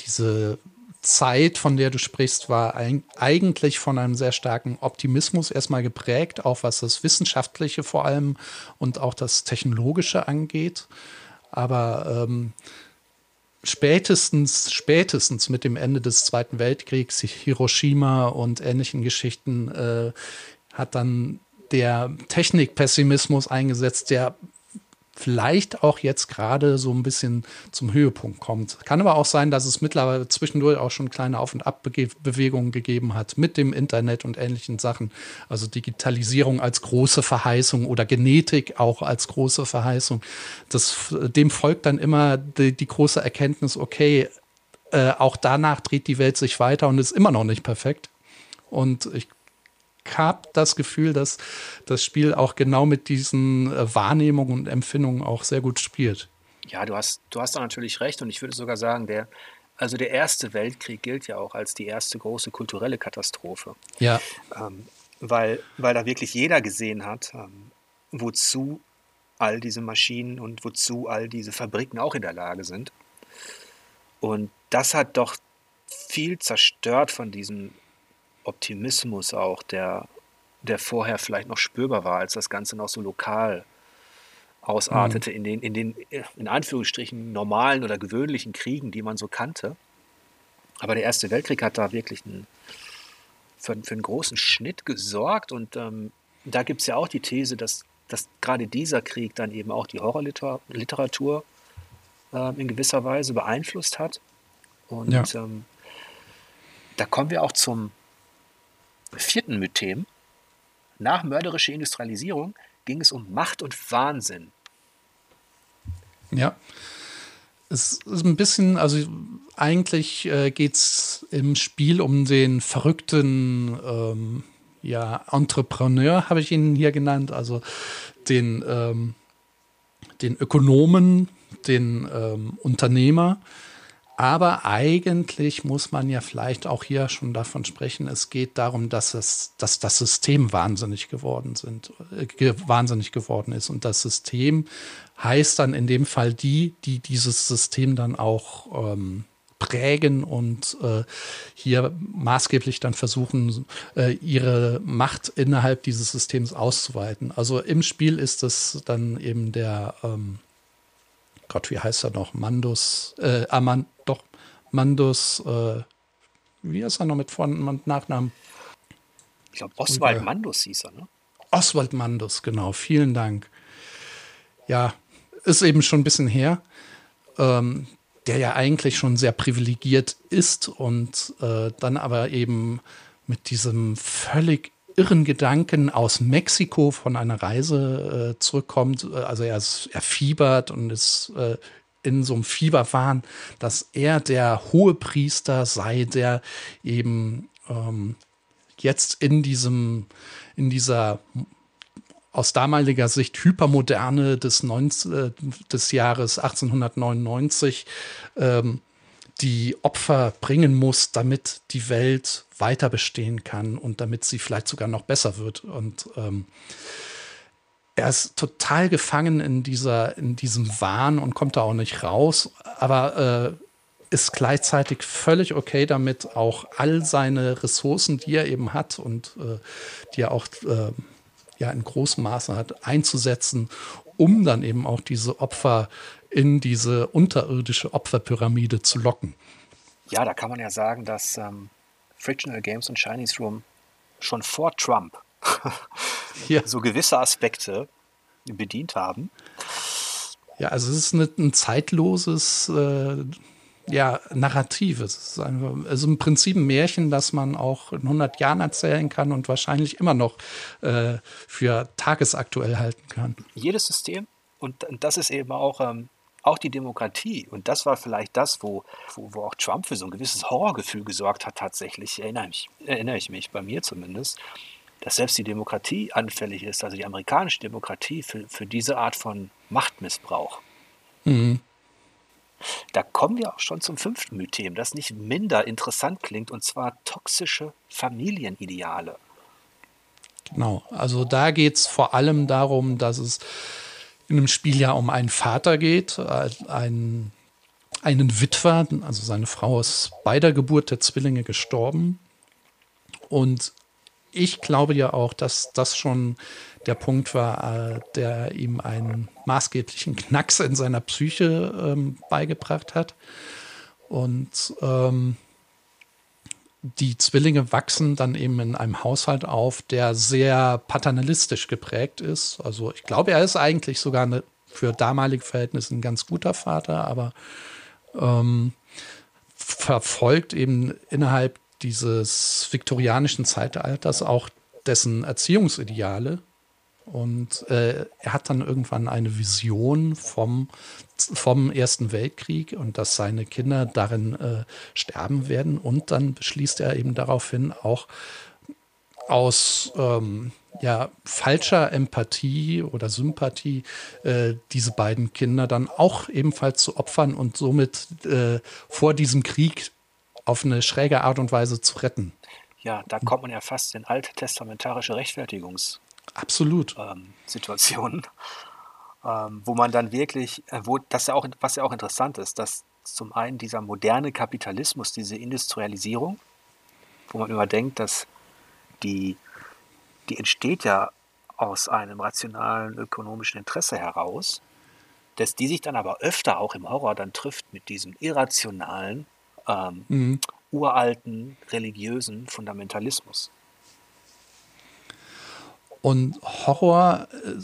B: diese Zeit, von der du sprichst, war eigentlich von einem sehr starken Optimismus erstmal geprägt, auch was das Wissenschaftliche vor allem und auch das Technologische angeht. Aber ähm, spätestens, spätestens mit dem Ende des Zweiten Weltkriegs, Hiroshima und ähnlichen Geschichten, äh, hat dann der Technikpessimismus eingesetzt, der vielleicht auch jetzt gerade so ein bisschen zum Höhepunkt kommt. Kann aber auch sein, dass es mittlerweile zwischendurch auch schon kleine Auf- und Abbewegungen gegeben hat mit dem Internet und ähnlichen Sachen. Also Digitalisierung als große Verheißung oder Genetik auch als große Verheißung. Das, dem folgt dann immer die, die große Erkenntnis, okay, äh, auch danach dreht die Welt sich weiter und ist immer noch nicht perfekt. Und ich habe das Gefühl, dass das Spiel auch genau mit diesen äh, Wahrnehmungen und Empfindungen auch sehr gut spielt.
A: Ja, du hast, du hast da natürlich recht und ich würde sogar sagen, der, also der Erste Weltkrieg gilt ja auch als die erste große kulturelle Katastrophe.
B: Ja.
A: Ähm, weil, weil da wirklich jeder gesehen hat, ähm, wozu all diese Maschinen und wozu all diese Fabriken auch in der Lage sind. Und das hat doch viel zerstört von diesem Optimismus auch, der, der vorher vielleicht noch spürbar war, als das Ganze noch so lokal ausartete mhm. in den, in den, in Anführungsstrichen, normalen oder gewöhnlichen Kriegen, die man so kannte. Aber der Erste Weltkrieg hat da wirklich einen, für, für einen großen Schnitt gesorgt und ähm, da gibt es ja auch die These, dass, dass gerade dieser Krieg dann eben auch die Horrorliteratur äh, in gewisser Weise beeinflusst hat. Und ja. ähm, da kommen wir auch zum, vierten Mythem, nach mörderischer Industrialisierung, ging es um Macht und Wahnsinn.
B: Ja. Es ist ein bisschen, also eigentlich äh, geht es im Spiel um den verrückten ähm, ja, Entrepreneur, habe ich ihn hier genannt, also den, ähm, den Ökonomen, den ähm, Unternehmer, aber eigentlich muss man ja vielleicht auch hier schon davon sprechen, es geht darum, dass, es, dass das System wahnsinnig geworden sind, äh, wahnsinnig geworden ist. Und das System heißt dann in dem Fall die, die dieses System dann auch ähm, prägen und äh, hier maßgeblich dann versuchen, äh, ihre Macht innerhalb dieses Systems auszuweiten. Also im Spiel ist es dann eben der ähm, Gott, wie heißt er noch? Mandus, äh, Aman, doch, Mandus, äh, wie ist er noch mit Vor- und Nachnamen?
A: Ich glaube, Oswald Mandus hieß er, ne?
B: Oswald Mandus, genau, vielen Dank. Ja, ist eben schon ein bisschen her. Ähm, der ja eigentlich schon sehr privilegiert ist und äh, dann aber eben mit diesem völlig irren Gedanken aus Mexiko von einer Reise äh, zurückkommt. Also er, ist, er fiebert und ist äh, in so einem Fieberwahn, dass er der hohe Priester sei, der eben ähm, jetzt in diesem, in dieser aus damaliger Sicht Hypermoderne des, 19, äh, des Jahres 1899 ähm, die Opfer bringen muss, damit die Welt weiter bestehen kann und damit sie vielleicht sogar noch besser wird. Und ähm, er ist total gefangen in dieser, in diesem Wahn und kommt da auch nicht raus, aber äh, ist gleichzeitig völlig okay damit, auch all seine Ressourcen, die er eben hat und äh, die er auch äh, ja in großem Maße hat, einzusetzen, um dann eben auch diese Opfer in diese unterirdische Opferpyramide zu locken.
A: Ja, da kann man ja sagen, dass ähm, Frictional Games und Chinese Room schon vor Trump ja. so gewisse Aspekte bedient haben.
B: Ja, also es ist eine, ein zeitloses äh, ja, Narrativ. Es ist einfach, also im Prinzip ein Märchen, das man auch in 100 Jahren erzählen kann und wahrscheinlich immer noch äh, für tagesaktuell halten kann.
A: Jedes System, und das ist eben auch ähm, auch die Demokratie, und das war vielleicht das, wo, wo, wo, auch Trump für so ein gewisses Horrorgefühl gesorgt hat, tatsächlich, erinnere, mich, erinnere ich mich, bei mir zumindest, dass selbst die Demokratie anfällig ist, also die amerikanische Demokratie, für, für diese Art von Machtmissbrauch. Mhm. da kommen wir auch schon zum fünften Mythem, das nicht minder interessant klingt, und zwar toxische Familienideale.
B: Genau, also da geht es vor allem darum, dass es in einem Spiel ja um einen Vater geht, einen, einen Witwer, also seine Frau ist bei der Geburt der Zwillinge gestorben. Und ich glaube ja auch, dass das schon der Punkt war, äh, der ihm einen maßgeblichen Knacks in seiner Psyche ähm, beigebracht hat. Und ähm, die Zwillinge wachsen dann eben in einem Haushalt auf, der sehr paternalistisch geprägt ist. Also ich glaube, er ist eigentlich sogar eine, für damalige Verhältnisse ein ganz guter Vater, aber ähm, verfolgt eben innerhalb dieses viktorianischen Zeitalters auch dessen Erziehungsideale und äh, er hat dann irgendwann eine Vision vom, vom Ersten Weltkrieg und dass seine Kinder darin äh, sterben werden. Und dann beschließt er eben daraufhin auch aus ähm, ja, falscher Empathie oder Sympathie äh, diese beiden Kinder dann auch ebenfalls zu opfern und somit äh, vor diesem Krieg auf eine schräge Art und Weise zu retten.
A: Ja, da kommt man ja fast in alttestamentarische Rechtfertigungs-
B: Absolut.
A: Ähm, Situationen, ähm, wo man dann wirklich, äh, wo das ja auch, was ja auch interessant ist, dass zum einen dieser moderne Kapitalismus, diese Industrialisierung, wo man immer denkt, dass die, die entsteht ja aus einem rationalen ökonomischen Interesse heraus, dass die sich dann aber öfter auch im Horror dann trifft mit diesem irrationalen, ähm, mhm. uralten, religiösen Fundamentalismus.
B: Und Horror äh,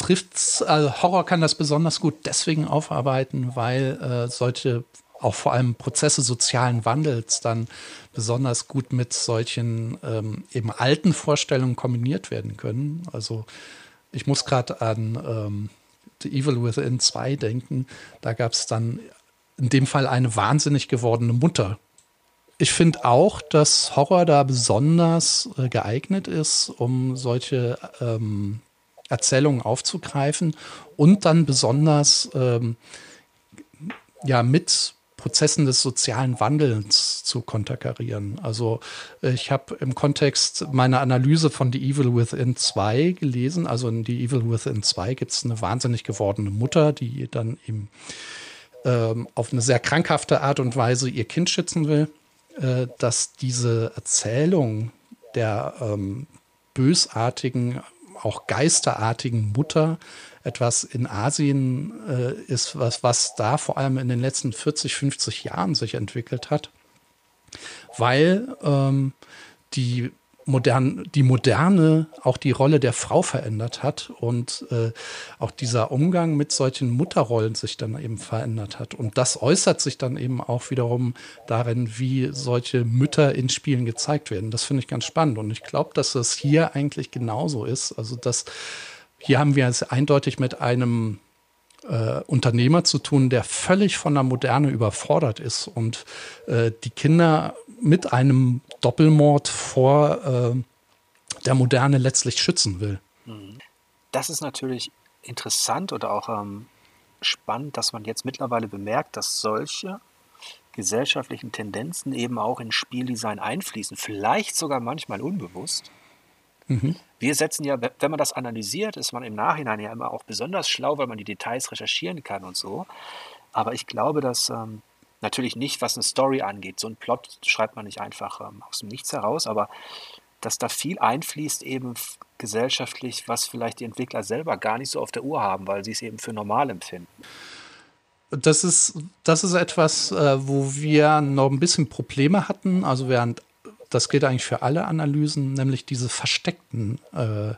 B: trifft, also Horror kann das besonders gut deswegen aufarbeiten, weil äh, solche auch vor allem Prozesse sozialen Wandels dann besonders gut mit solchen ähm, eben alten Vorstellungen kombiniert werden können. Also ich muss gerade an ähm, The Evil Within 2 denken. Da gab es dann in dem Fall eine wahnsinnig gewordene Mutter, ich finde auch, dass Horror da besonders äh, geeignet ist, um solche ähm, Erzählungen aufzugreifen und dann besonders ähm, ja mit Prozessen des sozialen Wandels zu konterkarieren. Also ich habe im Kontext meiner Analyse von The Evil Within 2 gelesen. Also in The Evil Within 2 gibt es eine wahnsinnig gewordene Mutter, die dann eben ähm, auf eine sehr krankhafte Art und Weise ihr Kind schützen will. Äh, dass diese Erzählung der ähm, bösartigen, auch geisterartigen Mutter etwas in Asien äh, ist, was, was da vor allem in den letzten 40, 50 Jahren sich entwickelt hat, weil ähm, die modern, die Moderne auch die Rolle der Frau verändert hat und äh, auch dieser Umgang mit solchen Mutterrollen sich dann eben verändert hat. Und das äußert sich dann eben auch wiederum darin, wie solche Mütter in Spielen gezeigt werden. Das finde ich ganz spannend. Und ich glaube, dass das hier eigentlich genauso ist. Also, dass hier haben wir es eindeutig mit einem äh, Unternehmer zu tun, der völlig von der Moderne überfordert ist und äh, die Kinder mit einem Doppelmord vor äh, der Moderne letztlich schützen will.
A: Das ist natürlich interessant oder auch ähm, spannend, dass man jetzt mittlerweile bemerkt, dass solche gesellschaftlichen Tendenzen eben auch in Spieldesign einfließen, vielleicht sogar manchmal unbewusst. Mhm. Wir setzen ja, wenn man das analysiert, ist man im Nachhinein ja immer auch besonders schlau, weil man die Details recherchieren kann und so. Aber ich glaube, dass ähm, natürlich nicht, was eine Story angeht. So ein Plot schreibt man nicht einfach ähm, aus dem Nichts heraus, aber dass da viel einfließt eben gesellschaftlich, was vielleicht die Entwickler selber gar nicht so auf der Uhr haben, weil sie es eben für normal empfinden.
B: Das ist, das ist etwas, äh, wo wir noch ein bisschen Probleme hatten. Also während das gilt eigentlich für alle Analysen, nämlich diese versteckten äh,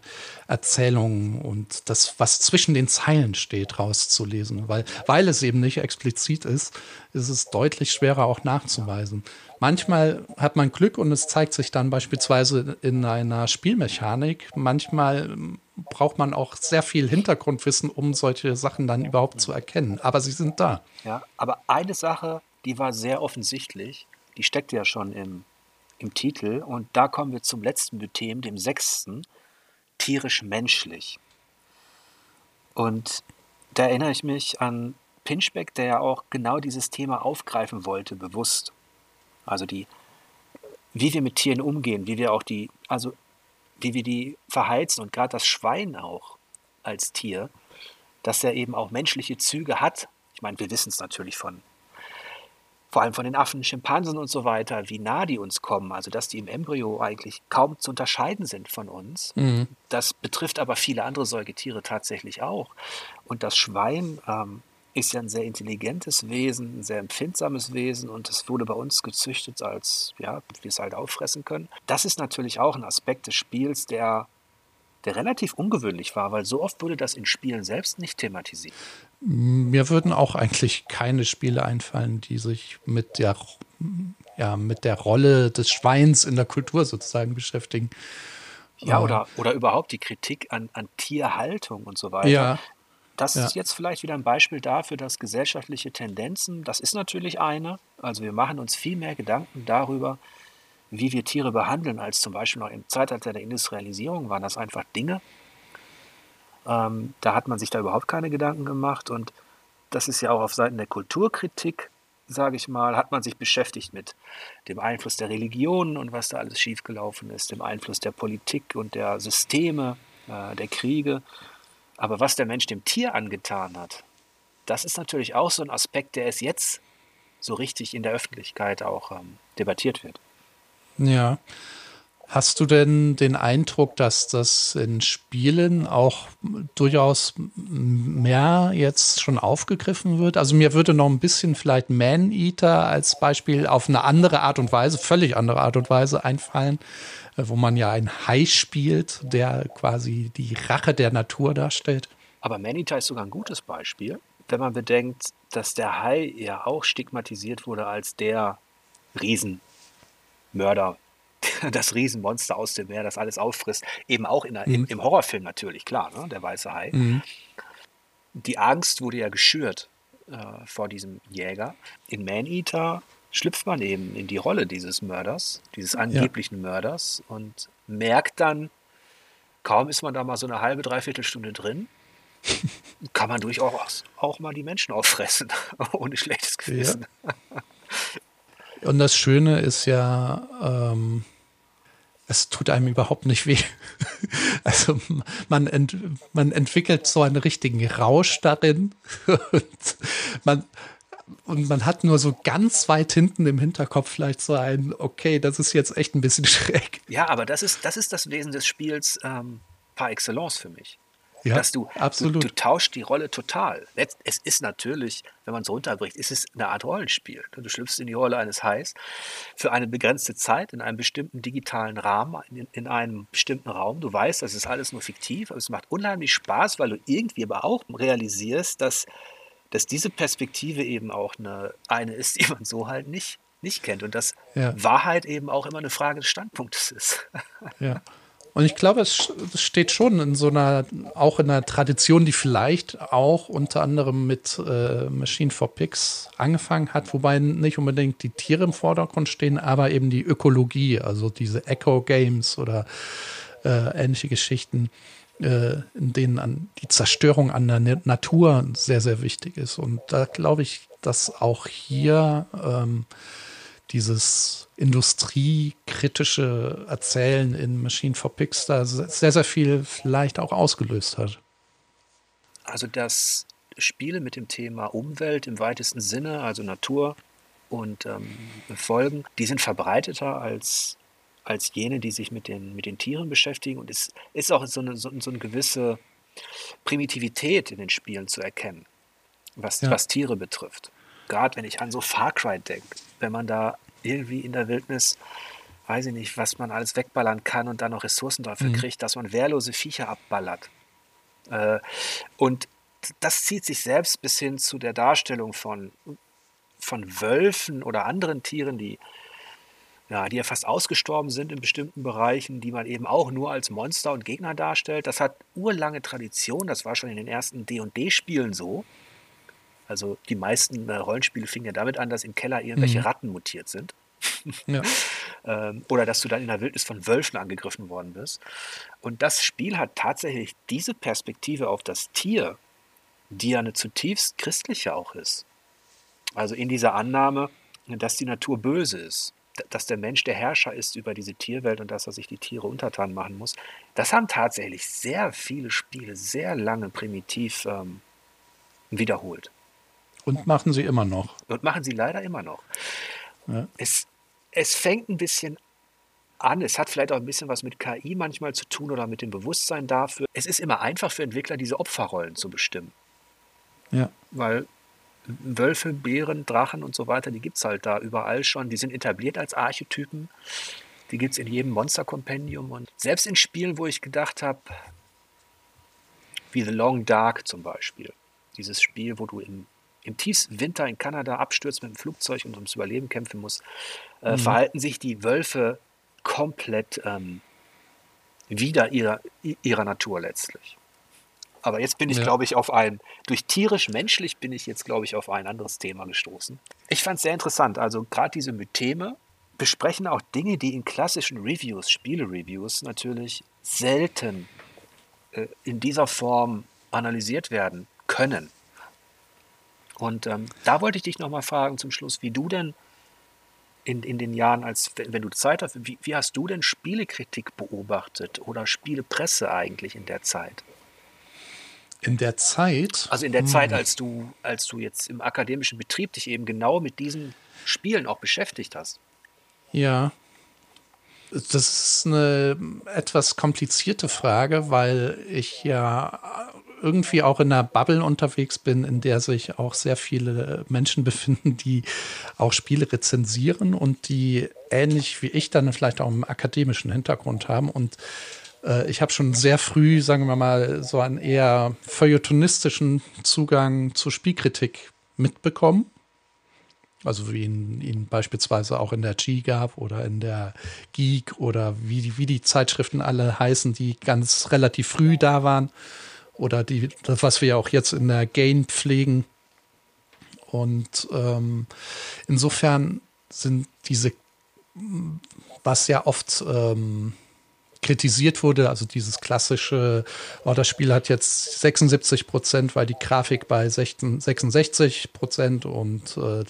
B: Erzählungen und das, was zwischen den Zeilen steht, rauszulesen. Weil, weil es eben nicht explizit ist, ist es deutlich schwerer auch nachzuweisen. Manchmal hat man Glück und es zeigt sich dann beispielsweise in einer Spielmechanik. Manchmal ähm, braucht man auch sehr viel Hintergrundwissen, um solche Sachen dann überhaupt zu erkennen. Aber sie sind da.
A: Ja, aber eine Sache, die war sehr offensichtlich, die steckt ja schon im im Titel. Und da kommen wir zum letzten Mythem, dem sechsten, tierisch-menschlich. Und da erinnere ich mich an Pinchbeck, der ja auch genau dieses Thema aufgreifen wollte, bewusst. Also die, wie wir mit Tieren umgehen, wie wir auch die, also wie wir die verheizen und gerade das Schwein auch als Tier, dass er eben auch menschliche Züge hat. Ich meine, wir wissen es natürlich von, vor allem von den Affen, Schimpansen und so weiter, wie nah die uns kommen, also dass die im Embryo eigentlich kaum zu unterscheiden sind von uns. Mhm. Das betrifft aber viele andere Säugetiere tatsächlich auch. Und das Schwein ähm, ist ja ein sehr intelligentes Wesen, ein sehr empfindsames Wesen und es wurde bei uns gezüchtet, als ja, wir es halt auffressen können. Das ist natürlich auch ein Aspekt des Spiels, der, der relativ ungewöhnlich war, weil so oft wurde das in Spielen selbst nicht thematisiert.
B: Mir würden auch eigentlich keine Spiele einfallen, die sich mit der, ja, mit der Rolle des Schweins in der Kultur sozusagen beschäftigen.
A: Ja, oder, oder überhaupt die Kritik an, an Tierhaltung und so weiter. Ja, das ja. ist jetzt vielleicht wieder ein Beispiel dafür, dass gesellschaftliche Tendenzen, das ist natürlich eine, also wir machen uns viel mehr Gedanken darüber, wie wir Tiere behandeln, als zum Beispiel noch im Zeitalter der Industrialisierung waren das einfach Dinge. Ähm, da hat man sich da überhaupt keine Gedanken gemacht und das ist ja auch auf Seiten der Kulturkritik, sage ich mal, hat man sich beschäftigt mit dem Einfluss der Religionen und was da alles schiefgelaufen ist, dem Einfluss der Politik und der Systeme, äh, der Kriege. Aber was der Mensch dem Tier angetan hat, das ist natürlich auch so ein Aspekt, der es jetzt so richtig in der Öffentlichkeit auch ähm, debattiert wird.
B: Ja. Hast du denn den Eindruck, dass das in Spielen auch durchaus mehr jetzt schon aufgegriffen wird? Also mir würde noch ein bisschen vielleicht Man-Eater als Beispiel auf eine andere Art und Weise, völlig andere Art und Weise einfallen, äh, wo man ja ein Hai spielt, der quasi die Rache der Natur darstellt.
A: Aber Manita ist sogar ein gutes Beispiel, wenn man bedenkt, dass der Hai ja auch stigmatisiert wurde als der Riesenmörder, das Riesenmonster aus dem Meer, das alles auffrisst. Eben auch in der, mhm. im, im, Horrorfilm natürlich, klar, ne? der weiße Hai. Mhm. Die Angst wurde ja geschürt äh, vor diesem Jäger. In Man-Eater schlüpft man eben in die Rolle dieses Mörders, dieses angeblichen ja. Mörders und merkt dann, kaum ist man da mal so eine halbe, dreiviertel Stunde drin, kann man durchaus auch mal die Menschen auffressen, ohne schlechtes Gewissen. Ja.
B: Und das Schöne ist ja, ähm, es tut einem überhaupt nicht weh. Also man, ent, man entwickelt so einen richtigen Rausch darin und man, und man hat nur so ganz weit hinten im Hinterkopf vielleicht so ein, okay, das ist jetzt echt ein bisschen schräg.
A: Ja, aber das ist das, ist das Wesen des Spiels ähm, par excellence für mich.
B: Ja,
A: dass du,
B: absolut.
A: Du, du tauschst die Rolle total. Es ist natürlich, wenn man es runterbricht, ist es eine Art Rollenspiel. Du schlüpfst in die Rolle eines Hais für eine begrenzte Zeit in einem bestimmten digitalen Rahmen, in, in einem bestimmten Raum. Du weißt, das ist alles nur fiktiv, aber es macht unheimlich Spaß, weil du irgendwie aber auch realisierst, dass dass diese Perspektive eben auch eine, eine ist, die man so halt nicht, nicht kennt. Und dass ja. Wahrheit eben auch immer eine Frage des Standpunktes ist.
B: Ja. Und ich glaube, es steht schon in so einer, auch in einer Tradition, die vielleicht auch unter anderem mit äh, Machine for Pigs angefangen hat, wobei nicht unbedingt die Tiere im Vordergrund stehen, aber eben die Ökologie, also diese Echo-Games oder äh, ähnliche Geschichten äh, in denen an die Zerstörung an der Natur sehr, sehr wichtig ist. Und da glaube ich, dass auch hier ähm, dieses industriekritische Erzählen in Machine for Pigs da sehr, sehr viel vielleicht auch ausgelöst hat.
A: Also dass Spiele mit dem Thema Umwelt im weitesten Sinne, also Natur und ähm, Folgen, die sind verbreiteter als als jene, die sich mit den, mit den Tieren beschäftigen. Und es ist auch so eine, so, so eine gewisse Primitivität in den Spielen zu erkennen, was, ja. was Tiere betrifft. Gerade wenn ich an so Far Cry denke, wenn man da irgendwie in der Wildnis, weiß ich nicht, was man alles wegballern kann und dann noch Ressourcen dafür mhm. kriegt, dass man wehrlose Viecher abballert. Äh, und das zieht sich selbst bis hin zu der Darstellung von, von Wölfen oder anderen Tieren, die ja, die ja fast ausgestorben sind in bestimmten Bereichen, die man eben auch nur als Monster und Gegner darstellt. Das hat urlange Tradition, das war schon in den ersten D&D-Spielen so. Also die meisten äh, Rollenspiele fingen ja damit an, dass im Keller irgendwelche mhm. Ratten mutiert sind. Ja. ähm, oder dass du dann in der Wildnis von Wölfen angegriffen worden bist. Und das Spiel hat tatsächlich diese Perspektive auf das Tier die ja eine zutiefst christliche auch ist. Also in dieser Annahme, dass die Natur böse ist, dass der Mensch der Herrscher ist über diese Tierwelt und dass er sich die Tiere untertan machen muss. Das haben tatsächlich sehr viele Spiele sehr lange primitiv ähm, wiederholt.
B: Und machen sie immer noch.
A: Und machen sie leider immer noch. Ja. Es, es fängt ein bisschen an. Es hat vielleicht auch ein bisschen was mit KI manchmal zu tun oder mit dem Bewusstsein dafür. Es ist immer einfach für Entwickler, diese Opferrollen zu bestimmen.
B: Ja.
A: Weil Wölfe, Bären, Drachen und so weiter, die gibt es halt da überall schon. Die sind etabliert als Archetypen. Die gibt es in jedem Monster-Kompendium. Und selbst in Spielen, wo ich gedacht habe, wie The Long Dark zum Beispiel, dieses Spiel, wo du im, im tiefsten Winter in Kanada abstürzt mit dem Flugzeug und ums Überleben kämpfen musst, äh, mhm. verhalten sich die Wölfe komplett ähm, wider ihrer, ihrer Natur letztlich. Aber jetzt bin ich, ja. glaube ich, auf ein, durch tierisch-menschlich bin ich jetzt, glaube ich, auf ein anderes Thema gestoßen. Ich fand es sehr interessant. Also gerade diese Mytheme besprechen auch Dinge, die in klassischen Reviews, Spiele-Reviews natürlich selten äh, in dieser Form analysiert werden können. Und ähm, da wollte ich dich nochmal fragen zum Schluss, wie du denn in, in den Jahren, als wenn, wenn du Zeit hast, wie, wie hast du denn Spielekritik beobachtet oder Spielepresse eigentlich in der Zeit?
B: In der Zeit?
A: Also in der hm. Zeit, als du, als du jetzt im akademischen Betrieb dich eben genau mit diesen Spielen auch beschäftigt hast.
B: Ja. Das ist eine etwas komplizierte Frage, weil ich ja irgendwie auch in einer Bubble unterwegs bin, in der sich auch sehr viele Menschen befinden, die auch Spiele rezensieren und die ähnlich wie ich dann vielleicht auch einen akademischen Hintergrund haben und äh, ich habe schon sehr früh, sagen wir mal, so einen eher feuilletonistischen Zugang zur Spielkritik mitbekommen. Also wie ihn, ihn beispielsweise auch in der G gab oder in der Geek oder wie die, wie die Zeitschriften alle heißen, die ganz relativ früh da waren. Oder die, das, was wir ja auch jetzt in der Gain pflegen. Und ähm, insofern sind diese, was ja oft ähm, kritisiert wurde. Also dieses klassische, oh, das Spiel hat jetzt 76 Prozent, weil die Grafik bei 66 Prozent und, äh,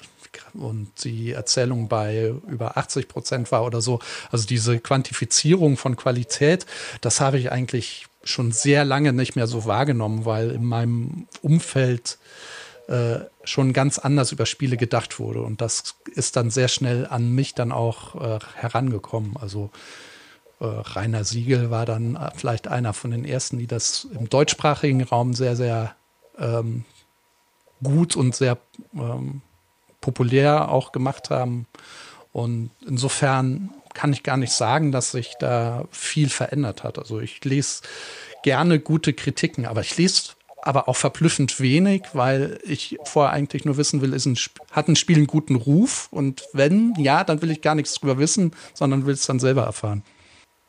B: und die Erzählung bei über 80 Prozent war oder so. Also diese Quantifizierung von Qualität, das habe ich eigentlich schon sehr lange nicht mehr so wahrgenommen, weil in meinem Umfeld äh, schon ganz anders über Spiele gedacht wurde. Und das ist dann sehr schnell an mich dann auch äh, herangekommen. Also äh, Rainer Siegel war dann äh, vielleicht einer von den ersten, die das im deutschsprachigen Raum sehr, sehr ähm, gut und sehr ähm, populär auch gemacht haben. Und insofern kann ich gar nicht sagen, dass sich da viel verändert hat. Also ich lese gerne gute Kritiken, aber ich lese aber auch verblüffend wenig, weil ich vorher eigentlich nur wissen will, ist ein, hat ein Spiel einen guten Ruf? Und wenn ja, dann will ich gar nichts drüber wissen, sondern will es dann selber erfahren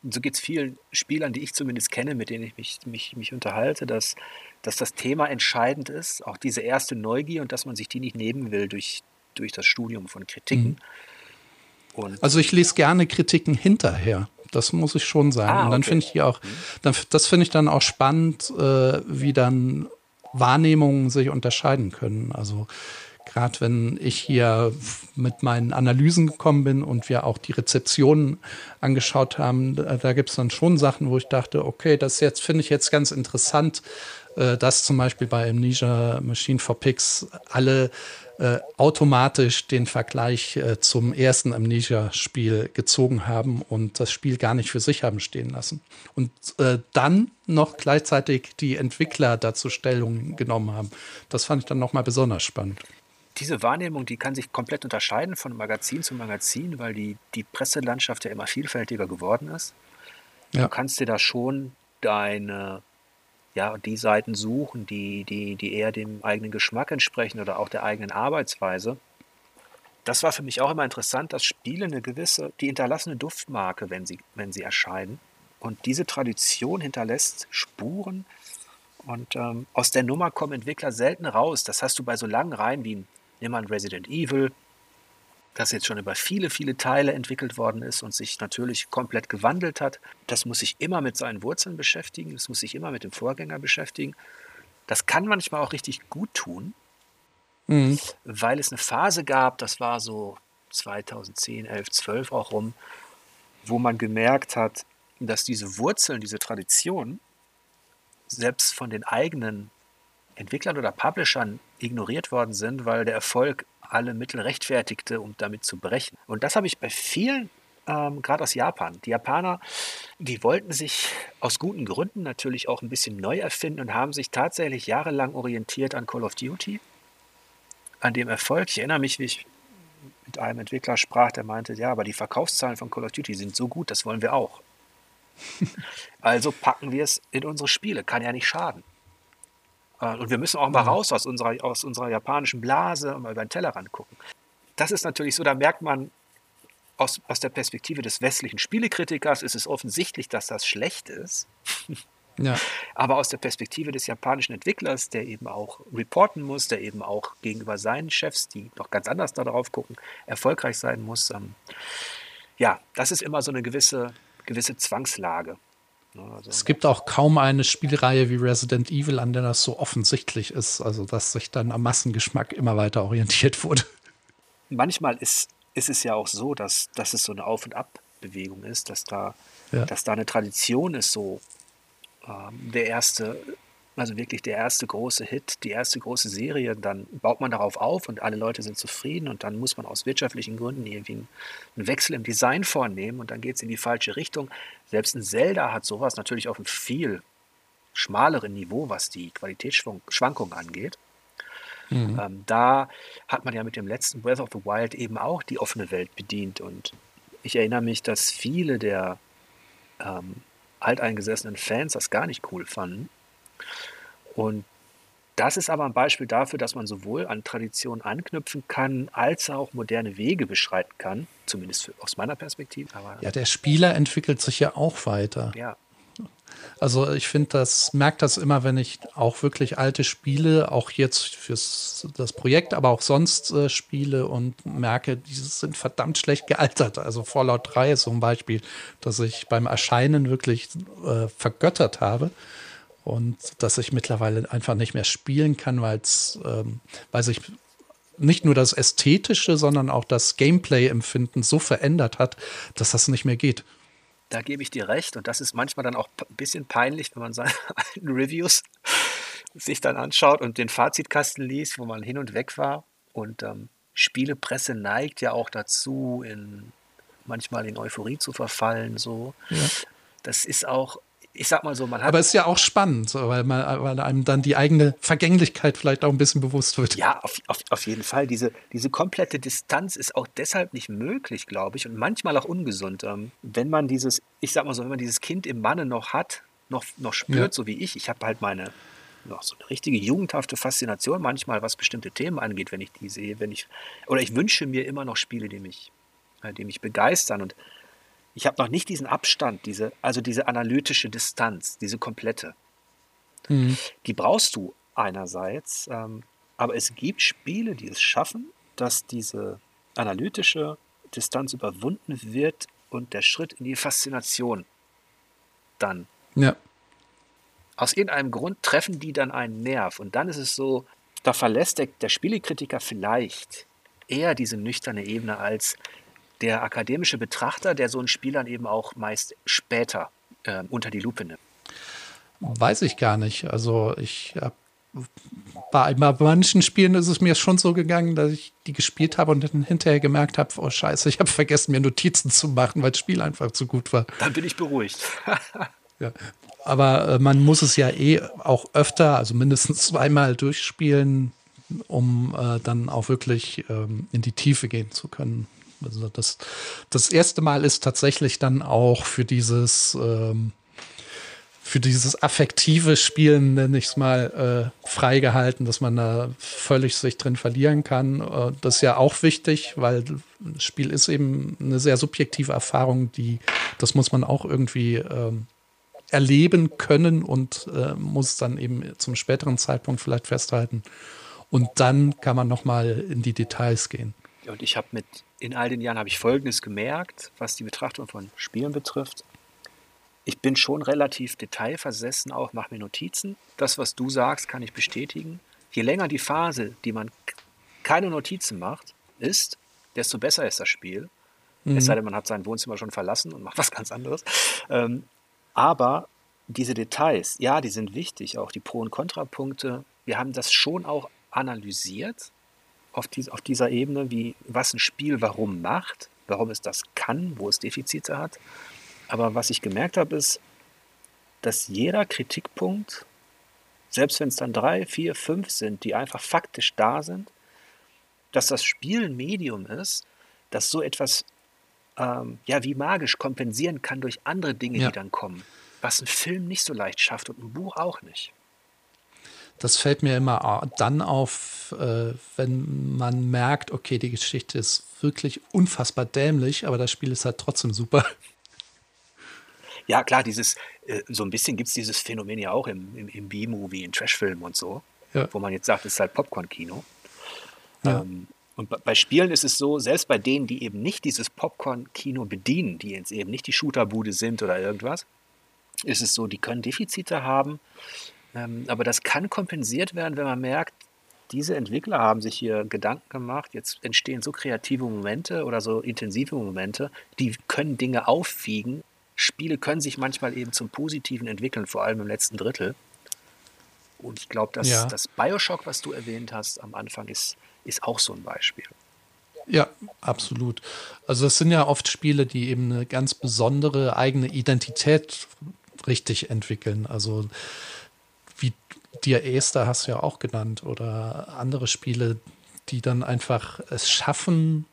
A: und so geht es vielen Spielern, die ich zumindest kenne, mit denen ich mich, mich, mich unterhalte, dass, dass das Thema entscheidend ist, auch diese erste Neugier und dass man sich die nicht nehmen will durch, durch das Studium von Kritiken.
B: Mhm. Also ich lese gerne Kritiken hinterher. Das muss ich schon sagen. Ah, okay. Und dann finde ich auch, mhm. dann, das finde ich dann auch spannend, äh, wie dann Wahrnehmungen sich unterscheiden können. Also gerade wenn ich hier mit meinen Analysen gekommen bin und wir auch die Rezeptionen angeschaut haben, da, da gibt es dann schon Sachen, wo ich dachte, okay, das jetzt finde ich jetzt ganz interessant, äh, dass zum Beispiel bei Amnesia Machine for Pigs alle äh, automatisch den Vergleich äh, zum ersten Amnesia-Spiel gezogen haben und das Spiel gar nicht für sich haben stehen lassen. Und äh, dann noch gleichzeitig die Entwickler dazu Stellung genommen haben. Das fand ich dann nochmal besonders spannend
A: diese Wahrnehmung, die kann sich komplett unterscheiden von Magazin zu Magazin, weil die, die Presselandschaft ja immer vielfältiger geworden ist. Ja. Du kannst dir da schon deine, ja, die Seiten suchen, die, die, die eher dem eigenen Geschmack entsprechen oder auch der eigenen Arbeitsweise. Das war für mich auch immer interessant, dass Spiele eine gewisse, die hinterlassene Duftmarke, wenn sie, wenn sie erscheinen. Und diese Tradition hinterlässt Spuren. Und ähm, aus der Nummer kommen Entwickler selten raus. Das hast du bei so langen Reihen wie Nimm an Resident Evil, das jetzt schon über viele, viele Teile entwickelt worden ist und sich natürlich komplett gewandelt hat. Das muss sich immer mit seinen Wurzeln beschäftigen, das muss sich immer mit dem Vorgänger beschäftigen. Das kann manchmal auch richtig gut tun, mhm. weil es eine Phase gab, das war so 2010, 11, 12 auch rum, wo man gemerkt hat, dass diese Wurzeln, diese Tradition selbst von den eigenen Entwicklern oder Publishern ignoriert worden sind, weil der Erfolg alle Mittel rechtfertigte, um damit zu brechen. Und das habe ich bei vielen, ähm, gerade aus Japan. Die Japaner, die wollten sich aus guten Gründen natürlich auch ein bisschen neu erfinden und haben sich tatsächlich jahrelang orientiert an Call of Duty, an dem Erfolg. Ich erinnere mich, wie ich mit einem Entwickler sprach, der meinte, ja, aber die Verkaufszahlen von Call of Duty sind so gut, das wollen wir auch. also packen wir es in unsere Spiele, kann ja nicht schaden. Äh, und wir müssen auch mal raus aus unserer, aus unserer japanischen Blase und mal über den Tellerrand gucken. Das ist natürlich so, da merkt man, aus, aus der Perspektive des westlichen Spielekritikers ist es offensichtlich, dass das schlecht ist. Ja. Aber aus der Perspektive des japanischen Entwicklers, der eben auch reporten muss, der eben auch gegenüber seinen Chefs, die noch ganz anders darauf gucken, erfolgreich sein muss. Ähm, ja, das ist immer so eine gewisse, gewisse Zwangslage.
B: Also es gibt auch kaum eine Spielreihe wie Resident Evil, an der das so offensichtlich ist, also dass sich dann am Massengeschmack immer weiter orientiert wurde.
A: Manchmal ist, ist es ja auch so, dass, dass es so eine Auf- und Abbewegung ist, dass da, ja. dass da eine Tradition ist, so ähm, der erste also wirklich der erste große Hit, die erste große Serie, dann baut man darauf auf und alle Leute sind zufrieden und dann muss man aus wirtschaftlichen Gründen irgendwie einen Wechsel im Design vornehmen und dann geht es in die falsche Richtung. Selbst ein Zelda hat sowas natürlich auf einem viel schmaleren Niveau, was die Qualitätsschwankungen angeht. Mhm. Ähm, da hat man ja mit dem letzten Breath of the Wild eben auch die offene Welt bedient und ich erinnere mich, dass viele der ähm, alteingesessenen Fans das gar nicht cool fanden und das ist aber ein Beispiel dafür, dass man sowohl an Tradition anknüpfen kann, als auch moderne Wege beschreiten kann, zumindest aus meiner Perspektive.
B: Aber ja, der Spieler entwickelt sich ja auch weiter.
A: Ja.
B: Also ich finde, das merkt das immer, wenn ich auch wirklich alte Spiele, auch jetzt für das Projekt, aber auch sonst äh, spiele und merke, die sind verdammt schlecht gealtert. Also Fallout 3 ist so ein Beispiel, das ich beim Erscheinen wirklich äh, vergöttert habe und dass ich mittlerweile einfach nicht mehr spielen kann, weil's, ähm, weil sich nicht nur das Ästhetische, sondern auch das Gameplay-Empfinden so verändert hat, dass das nicht mehr geht.
A: Da gebe ich dir recht und das ist manchmal dann auch ein bisschen peinlich, wenn man seine alten Reviews sich dann anschaut und den Fazitkasten liest, wo man hin und weg war. Und ähm, Spielepresse neigt ja auch dazu, in, manchmal in Euphorie zu verfallen. So. Ja. Das ist auch ich sag mal so, man hat.
B: Aber es ist ja auch spannend, weil, man, weil einem dann die eigene Vergänglichkeit vielleicht auch ein bisschen bewusst wird.
A: Ja, auf, auf, auf jeden Fall. Diese, diese komplette Distanz ist auch deshalb nicht möglich, glaube ich, und manchmal auch ungesund. Ähm, wenn man dieses, ich sag mal so, wenn man dieses Kind im Manne noch hat, noch, noch spürt, ja. so wie ich, ich habe halt meine, noch so eine richtige jugendhafte Faszination manchmal, was bestimmte Themen angeht, wenn ich die sehe, wenn ich, oder ich wünsche mir immer noch Spiele, die mich, äh, die mich begeistern und ich habe noch nicht diesen Abstand, diese, also diese analytische Distanz, diese komplette. Mhm. Die brauchst du einerseits, ähm, aber es gibt Spiele, die es schaffen, dass diese analytische Distanz überwunden wird und der Schritt in die Faszination dann.
B: Ja.
A: Aus irgendeinem Grund treffen die dann einen Nerv und dann ist es so, da verlässt der, der Spielekritiker vielleicht eher diese nüchterne Ebene als der akademische Betrachter, der so ein Spiel dann eben auch meist später äh, unter die Lupe nimmt?
B: Weiß ich gar nicht. Also ich habe bei, manchen Spielen ist es mir schon so gegangen, dass ich die gespielt habe und dann hinterher gemerkt habe, oh scheiße, ich habe vergessen, mir Notizen zu machen, weil das Spiel einfach zu gut war.
A: Dann bin ich beruhigt.
B: ja. Aber äh, man muss es ja eh auch öfter, also mindestens zweimal durchspielen, um äh, dann auch wirklich ähm, in die Tiefe gehen zu können. Also das, das erste Mal ist tatsächlich dann auch für dieses, ähm, für dieses affektive Spielen, nenne ich es mal, äh, freigehalten, dass man da völlig sich drin verlieren kann. Äh, das ist ja auch wichtig, weil das Spiel ist eben eine sehr subjektive Erfahrung, die, das muss man auch irgendwie ähm, erleben können und äh, muss dann eben zum späteren Zeitpunkt vielleicht festhalten. Und dann kann man noch mal in die Details gehen.
A: Und ich habe mit in all den Jahren habe ich Folgendes gemerkt, was die Betrachtung von Spielen betrifft. ich bin schon relativ detailversessen auch, mache mir Notizen. Das, was du sagst, kann ich bestätigen. Je länger die Phase, die man keine Notizen macht, ist, desto besser ist das Spiel. Mhm. Es sei denn, man hat sein Wohnzimmer schon verlassen und macht was ganz anderes. Ähm, aber diese Details, ja, die sind wichtig, auch die Pro- und Kontrapunkte. Wir haben das schon auch analysiert auf, dies, auf dieser Ebene, wie, was ein Spiel warum macht, warum es das kann, wo es Defizite hat. Aber was ich gemerkt habe, ist, dass jeder Kritikpunkt, selbst wenn es dann drei, vier, fünf sind, die einfach faktisch da sind, dass das Spiel ein Medium ist, das so etwas ähm, ja wie magisch kompensieren kann durch andere Dinge, ja. die dann kommen. Was ein Film nicht so leicht schafft und ein Buch auch nicht.
B: Das fällt mir immer dann auf, äh, wenn man merkt, okay, die Geschichte ist wirklich unfassbar dämlich, aber das Spiel ist halt trotzdem super.
A: Ja, klar, dieses, äh, so ein bisschen gibt es dieses Phänomen ja auch im, im, im B-Movie, in Trashfilmen und so, ja. wo man jetzt sagt, es ist halt Popcorn-Kino. Ja. Ähm, und bei Spielen ist es so, selbst bei denen, die eben nicht dieses Popcorn-Kino bedienen, die jetzt eben nicht die Shooterbude sind oder irgendwas, ist es so, die können Defizite haben, aber das kann kompensiert werden, wenn man merkt, diese Entwickler haben sich hier Gedanken gemacht, jetzt entstehen so kreative Momente oder so intensive Momente, die können Dinge aufwiegen Spiele können sich manchmal eben zum Positiven entwickeln, vor allem im letzten Drittel. Und ich glaube, dass ja. das Bioshock, was du erwähnt hast am Anfang, ist, ist auch so ein Beispiel.
B: Ja, absolut. Also es sind ja oft Spiele, die eben eine ganz besondere eigene Identität richtig entwickeln. Also wie Dear Esther hast du ja auch genannt oder andere Spiele, die dann einfach es schaffen,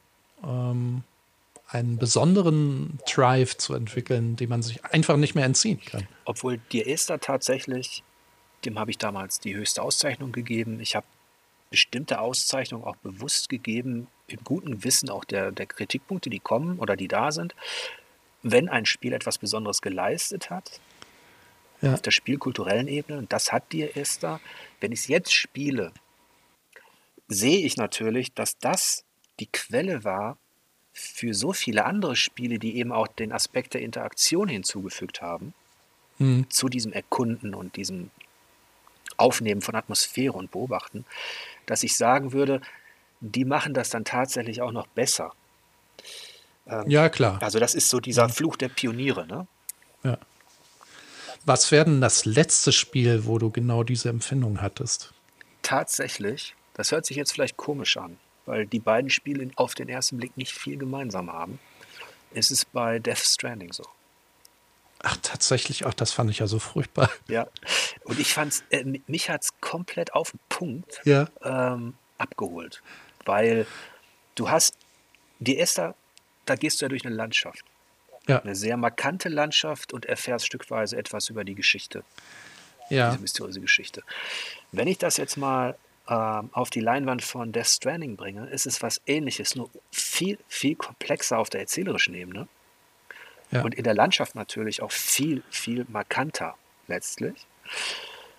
B: ähm, einen besonderen Drive zu entwickeln, den man sich einfach nicht mehr entziehen kann.
A: Obwohl dir Esther tatsächlich, dem habe ich damals die höchste Auszeichnung gegeben. Ich habe bestimmte Auszeichnungen auch bewusst gegeben, im guten Wissen auch der, der Kritikpunkte, die kommen oder die da sind. Wenn ein Spiel etwas Besonderes geleistet hat, ja. auf der spielkulturellen Ebene, und das hat dir Esther, wenn ich es jetzt spiele, sehe ich natürlich, dass das die Quelle war für so viele andere Spiele, die eben auch den Aspekt der Interaktion hinzugefügt haben, mhm. zu diesem Erkunden und diesem Aufnehmen von Atmosphäre und Beobachten, dass ich sagen würde, die machen das dann tatsächlich auch noch besser.
B: Ähm, ja, klar.
A: Also das ist so dieser Fluch der Pioniere, ne?
B: Ja. Was wäre denn das letzte Spiel, wo du genau diese Empfindung hattest?
A: Tatsächlich, das hört sich jetzt vielleicht komisch an, weil die beiden Spiele auf den ersten Blick nicht viel gemeinsam haben, ist es bei Death Stranding so.
B: Ach, tatsächlich, ach, das fand ich ja so furchtbar.
A: Ja, und ich fand's, äh, mich hat es komplett auf den Punkt
B: ja.
A: ähm, abgeholt, weil du hast, die Esther, da gehst du ja durch eine Landschaft. Ja. Eine sehr markante Landschaft und erfährst stückweise etwas über die Geschichte.
B: Ja.
A: Diese mysteriöse Geschichte. Wenn ich das jetzt mal ähm, auf die Leinwand von Death Stranding bringe, ist es was ähnliches, nur viel, viel komplexer auf der erzählerischen Ebene. Ja. Und in der Landschaft natürlich auch viel, viel markanter letztlich.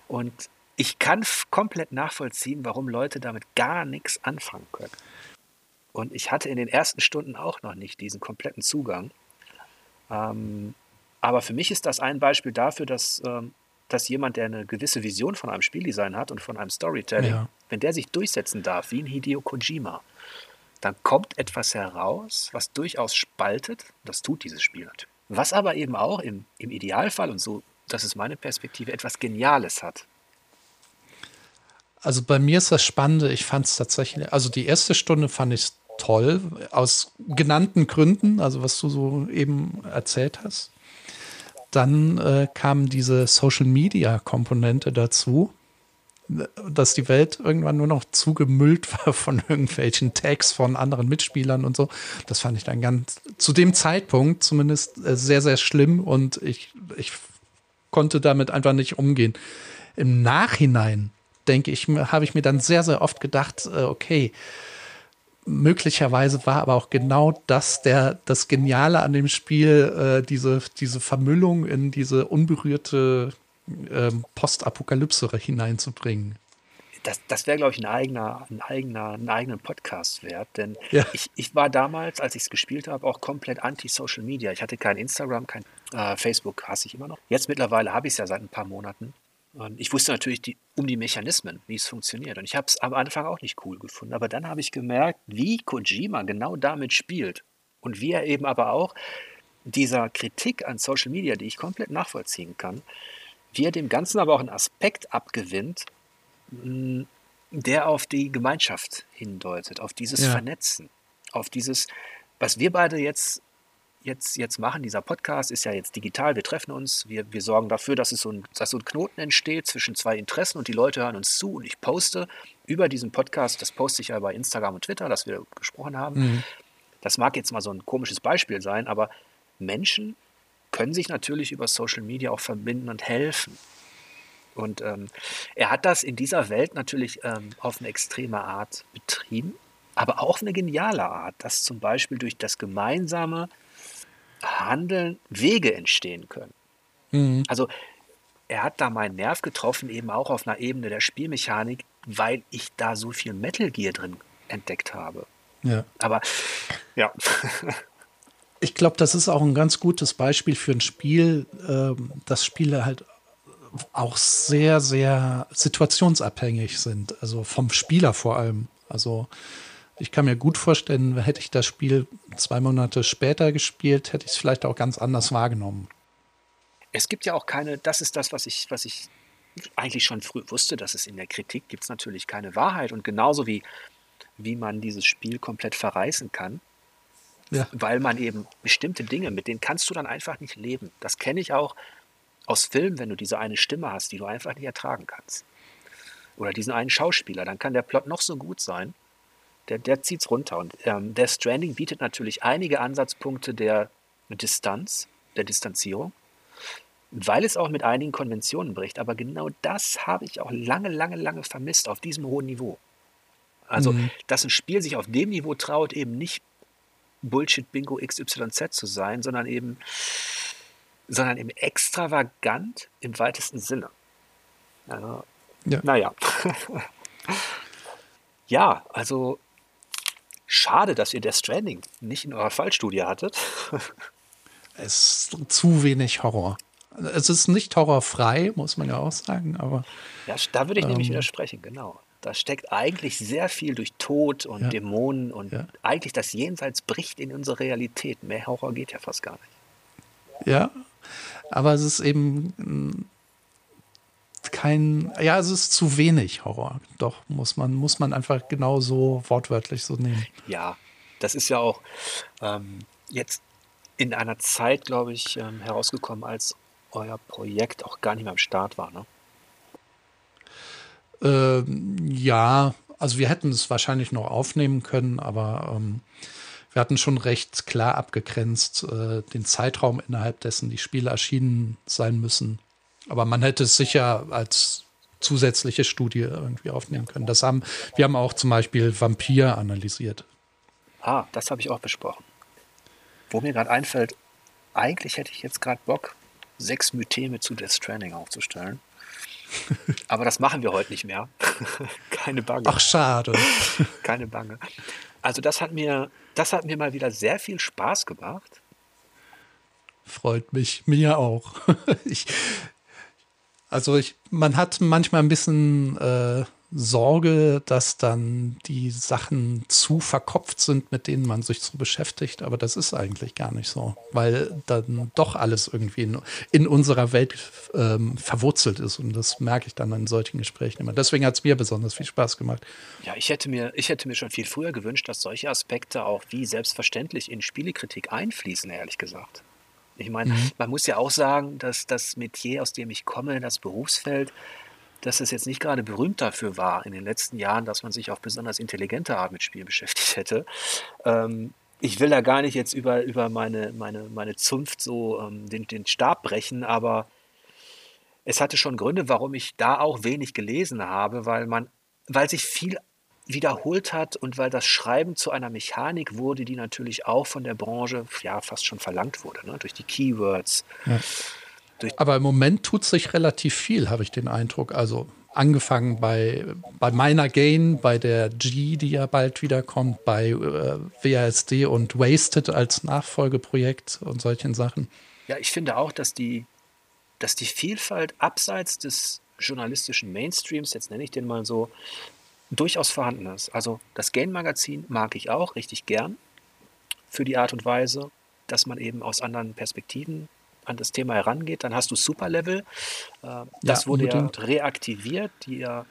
A: Und ich kann komplett nachvollziehen, warum Leute damit gar nichts anfangen können. Und ich hatte in den ersten Stunden auch noch nicht diesen kompletten Zugang. Ähm, aber für mich ist das ein Beispiel dafür, dass ähm, dass jemand, der eine gewisse Vision von einem Spieldesign hat und von einem Storytelling, ja. wenn der sich durchsetzen darf, wie ein Hideo Kojima, dann kommt etwas heraus, was durchaus spaltet. Das tut dieses Spiel natürlich. Was aber eben auch im, im Idealfall, und so, das ist meine Perspektive, etwas Geniales hat.
B: Also bei mir ist das Spannende, ich fand es tatsächlich, also die erste Stunde fand ich toll, aus genannten Gründen, also was du so eben erzählt hast. Dann äh, kam diese Social-Media-Komponente dazu, dass die Welt irgendwann nur noch zugemüllt war von irgendwelchen Tags von anderen Mitspielern und so. Das fand ich dann ganz, zu dem Zeitpunkt zumindest äh, sehr, sehr schlimm und ich, ich konnte damit einfach nicht umgehen. Im Nachhinein, denke ich, habe ich mir dann sehr, sehr oft gedacht, äh, okay, möglicherweise war aber auch genau das der, das Geniale an dem Spiel, äh, diese, diese Vermüllung in diese unberührte äh, Postapokalypse hineinzubringen.
A: das, das wäre, glaube ich, ein eigener, ein eigener, einen eigenen Podcast wert. Denn ja. ich, ich war damals, als ich es gespielt habe, auch komplett anti-Social Media. Ich hatte kein Instagram, kein äh, Facebook, hasse ich immer noch. Jetzt mittlerweile habe ich es ja seit ein paar Monaten. Und ich wusste natürlich die, um die Mechanismen, wie es funktioniert. Und ich habe es am Anfang auch nicht cool gefunden. Aber dann habe ich gemerkt, wie Kojima genau damit spielt. Und wie er eben aber auch dieser Kritik an Social Media, die ich komplett nachvollziehen kann, wie er dem Ganzen aber auch einen Aspekt abgewinnt, der auf die Gemeinschaft hindeutet, auf dieses ja. Vernetzen, auf dieses, was wir beide jetzt, jetzt, jetzt machen. Dieser Podcast ist ja jetzt digital, wir treffen uns, wir, wir sorgen dafür, dass, es so ein, dass so ein Knoten entsteht zwischen zwei Interessen und die Leute hören uns zu und ich poste über diesen Podcast, das poste ich ja bei Instagram und Twitter, dass wir gesprochen haben. Mhm. Das mag jetzt mal so ein komisches Beispiel sein, aber Menschen können sich natürlich über Social Media auch verbinden und helfen. Und ähm, er hat das in dieser Welt natürlich ähm, auf eine extreme Art betrieben, aber auch auf eine geniale Art, dass zum Beispiel durch das gemeinsame Handeln Wege entstehen können. Mhm. Also er hat da meinen Nerv getroffen, eben auch auf einer Ebene der Spielmechanik, weil ich da so viel Metal Gear drin entdeckt habe. Ja. Aber ja.
B: ich glaube, das ist auch ein ganz gutes Beispiel für ein Spiel, äh, das Spiele halt auch sehr, sehr situationsabhängig sind. Also vom Spieler vor allem. Also ich kann mir gut vorstellen, hätte ich das Spiel zwei Monate später gespielt, hätte ich es vielleicht auch ganz anders wahrgenommen.
A: Es gibt ja auch keine, das ist das, was ich, was ich eigentlich schon früh wusste, dass es in der Kritik gibt es natürlich keine Wahrheit. Und genauso wie, wie man dieses Spiel komplett verreißen kann, ja. weil man eben bestimmte Dinge, mit denen kannst du dann einfach nicht leben. Das kenne ich auch aus Filmen, wenn du diese eine Stimme hast, die du einfach nicht ertragen kannst. Oder diesen einen Schauspieler, dann kann der Plot noch so gut sein, der, der zieht es runter. Und ähm, der Stranding bietet natürlich einige Ansatzpunkte der Distanz, der Distanzierung, weil es auch mit einigen Konventionen bricht. Aber genau das habe ich auch lange, lange, lange vermisst auf diesem hohen Niveau. Also, mhm. dass ein Spiel sich auf dem Niveau traut, eben nicht Bullshit-Bingo XYZ zu sein, sondern eben, sondern eben extravagant im weitesten Sinne. Also, ja. Naja. ja, also schade, dass ihr der Stranding nicht in eurer Fallstudie hattet.
B: es ist zu wenig Horror. Es ist nicht horrorfrei, muss man ja auch sagen, aber.
A: Ja, da würde ich ähm, nämlich widersprechen, genau. Da steckt eigentlich sehr viel durch Tod und ja. Dämonen und ja. eigentlich das Jenseits bricht in unsere Realität. Mehr Horror geht ja fast gar nicht.
B: Ja, aber es ist eben kein, ja, es ist zu wenig Horror. Doch, muss man, muss man einfach genau so wortwörtlich so nehmen.
A: Ja, das ist ja auch ähm, jetzt in einer Zeit, glaube ich, ähm, herausgekommen, als euer Projekt auch gar nicht mehr am Start war, ne?
B: Ähm, ja, also wir hätten es wahrscheinlich noch aufnehmen können, aber ähm, wir hatten schon recht klar abgegrenzt äh, den Zeitraum, innerhalb dessen die Spiele erschienen sein müssen. Aber man hätte es sicher als zusätzliche Studie irgendwie aufnehmen können. Das haben, wir haben auch zum Beispiel Vampir analysiert.
A: Ah, das habe ich auch besprochen. Wo mir gerade einfällt, eigentlich hätte ich jetzt gerade Bock, sechs Mytheme zu Death Stranding aufzustellen. Aber das machen wir heute nicht mehr. Keine Bange.
B: Ach, schade.
A: Keine Bange. Also das hat mir, das hat mir mal wieder sehr viel Spaß gemacht.
B: Freut mich, mir auch. Ich, also ich, man hat manchmal ein bisschen äh, Sorge, dass dann die Sachen zu verkopft sind, mit denen man sich so beschäftigt. Aber das ist eigentlich gar nicht so, weil dann doch alles irgendwie in, in unserer Welt ähm, verwurzelt ist. Und das merke ich dann in solchen Gesprächen immer. Deswegen hat es mir besonders viel Spaß gemacht.
A: Ja, ich hätte, mir, ich hätte mir schon viel früher gewünscht, dass solche Aspekte auch wie selbstverständlich in Spielekritik einfließen, ehrlich gesagt. Ich meine, mhm. man muss ja auch sagen, dass das Metier, aus dem ich komme, das Berufsfeld, dass es jetzt nicht gerade berühmt dafür war in den letzten Jahren, dass man sich auf besonders intelligente Art mit Spielen beschäftigt hätte. Ähm, ich will da gar nicht jetzt über, über meine, meine, meine Zunft so ähm, den, den Stab brechen, aber es hatte schon Gründe, warum ich da auch wenig gelesen habe, weil man, weil sich viel wiederholt hat und weil das Schreiben zu einer Mechanik wurde, die natürlich auch von der Branche ja fast schon verlangt wurde, ne? durch die Keywords. Ja
B: Aber im Moment tut sich relativ viel, habe ich den Eindruck. Also angefangen bei, bei meiner Gain, bei der G, die ja bald wiederkommt, bei äh, WASD und Wasted als Nachfolgeprojekt und solchen Sachen.
A: Ja, ich finde auch, dass die, dass die Vielfalt abseits des journalistischen Mainstreams, jetzt nenne ich den mal so, durchaus vorhanden ist. Also das Gain-Magazin mag ich auch richtig gern für die Art und Weise, dass man eben aus anderen Perspektiven an das Thema herangeht. Dann hast du Superlevel. Äh, das ja, wurde ja reaktiviert, die ja,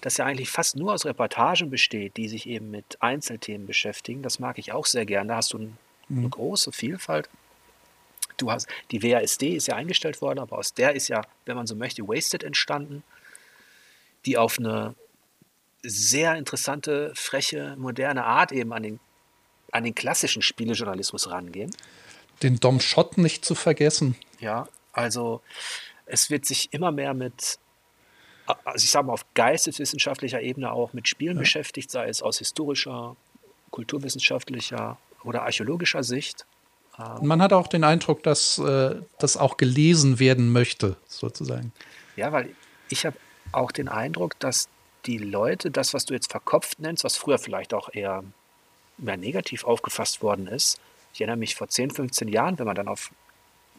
A: das ja eigentlich fast nur aus Reportagen besteht, die sich eben mit Einzelthemen beschäftigen. Das mag ich auch sehr gerne. Da hast du ein, mhm. eine große Vielfalt. Du hast, die WASD ist ja eingestellt worden, aber aus der ist ja, wenn man so möchte, Wasted entstanden, die auf eine sehr interessante, freche, moderne Art eben an den, an den klassischen Spielejournalismus rangehen
B: den Dom Schott nicht zu vergessen.
A: Ja, also es wird sich immer mehr mit, also ich sage mal auf geisteswissenschaftlicher Ebene auch mit Spielen ja. beschäftigt, sei es aus historischer, kulturwissenschaftlicher oder archäologischer Sicht.
B: Ähm, Man hat auch den Eindruck, dass äh, das auch gelesen werden möchte, sozusagen.
A: Ja, weil ich habe auch den Eindruck, dass die Leute das, was du jetzt verkopft nennst, was früher vielleicht auch eher mehr negativ aufgefasst worden ist, ich erinnere mich vor 10, 15 Jahren, wenn man dann auf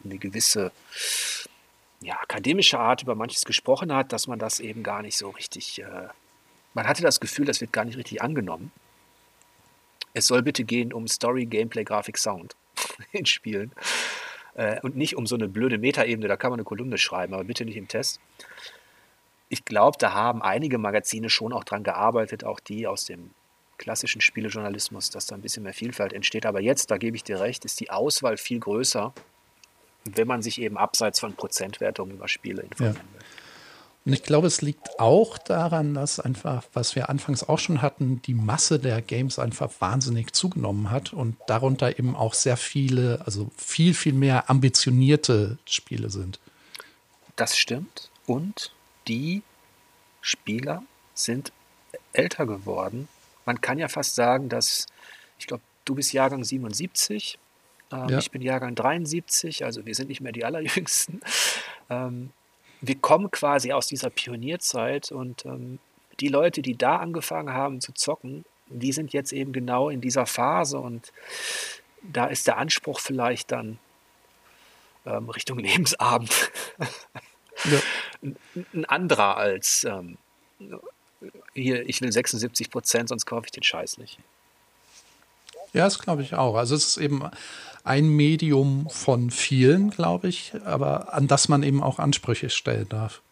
A: eine gewisse ja, akademische Art über manches gesprochen hat, dass man das eben gar nicht so richtig, äh, man hatte das Gefühl, das wird gar nicht richtig angenommen. Es soll bitte gehen um Story, Gameplay, Grafik, Sound in Spielen äh, und nicht um so eine blöde Metaebene, da kann man eine Kolumne schreiben, aber bitte nicht im Test. Ich glaube, da haben einige Magazine schon auch dran gearbeitet, auch die aus dem klassischen Spielejournalismus, dass da ein bisschen mehr Vielfalt entsteht. Aber jetzt, da gebe ich dir recht, ist die Auswahl viel größer, wenn man sich eben abseits von Prozentwertungen über Spiele informieren ja. will.
B: Und ich glaube, es liegt auch daran, dass einfach, was wir anfangs auch schon hatten, die Masse der Games einfach wahnsinnig zugenommen hat und darunter eben auch sehr viele, also viel, viel mehr ambitionierte Spiele sind.
A: Das stimmt. Und die Spieler sind älter geworden man kann ja fast sagen, dass, ich glaube, du bist Jahrgang 77, ähm, ja. ich bin Jahrgang 73, also wir sind nicht mehr die Allerjüngsten. Ähm, wir kommen quasi aus dieser Pionierzeit und ähm, die Leute, die da angefangen haben zu zocken, die sind jetzt eben genau in dieser Phase und da ist der Anspruch vielleicht dann ähm, Richtung Lebensabend ja. ein, anderer als ähm, hier, ich will 76 Prozent, sonst kaufe ich den Scheiß nicht.
B: Ja, das glaube ich auch. Also es ist eben ein Medium von vielen, glaube ich, aber an das man eben auch Ansprüche stellen darf.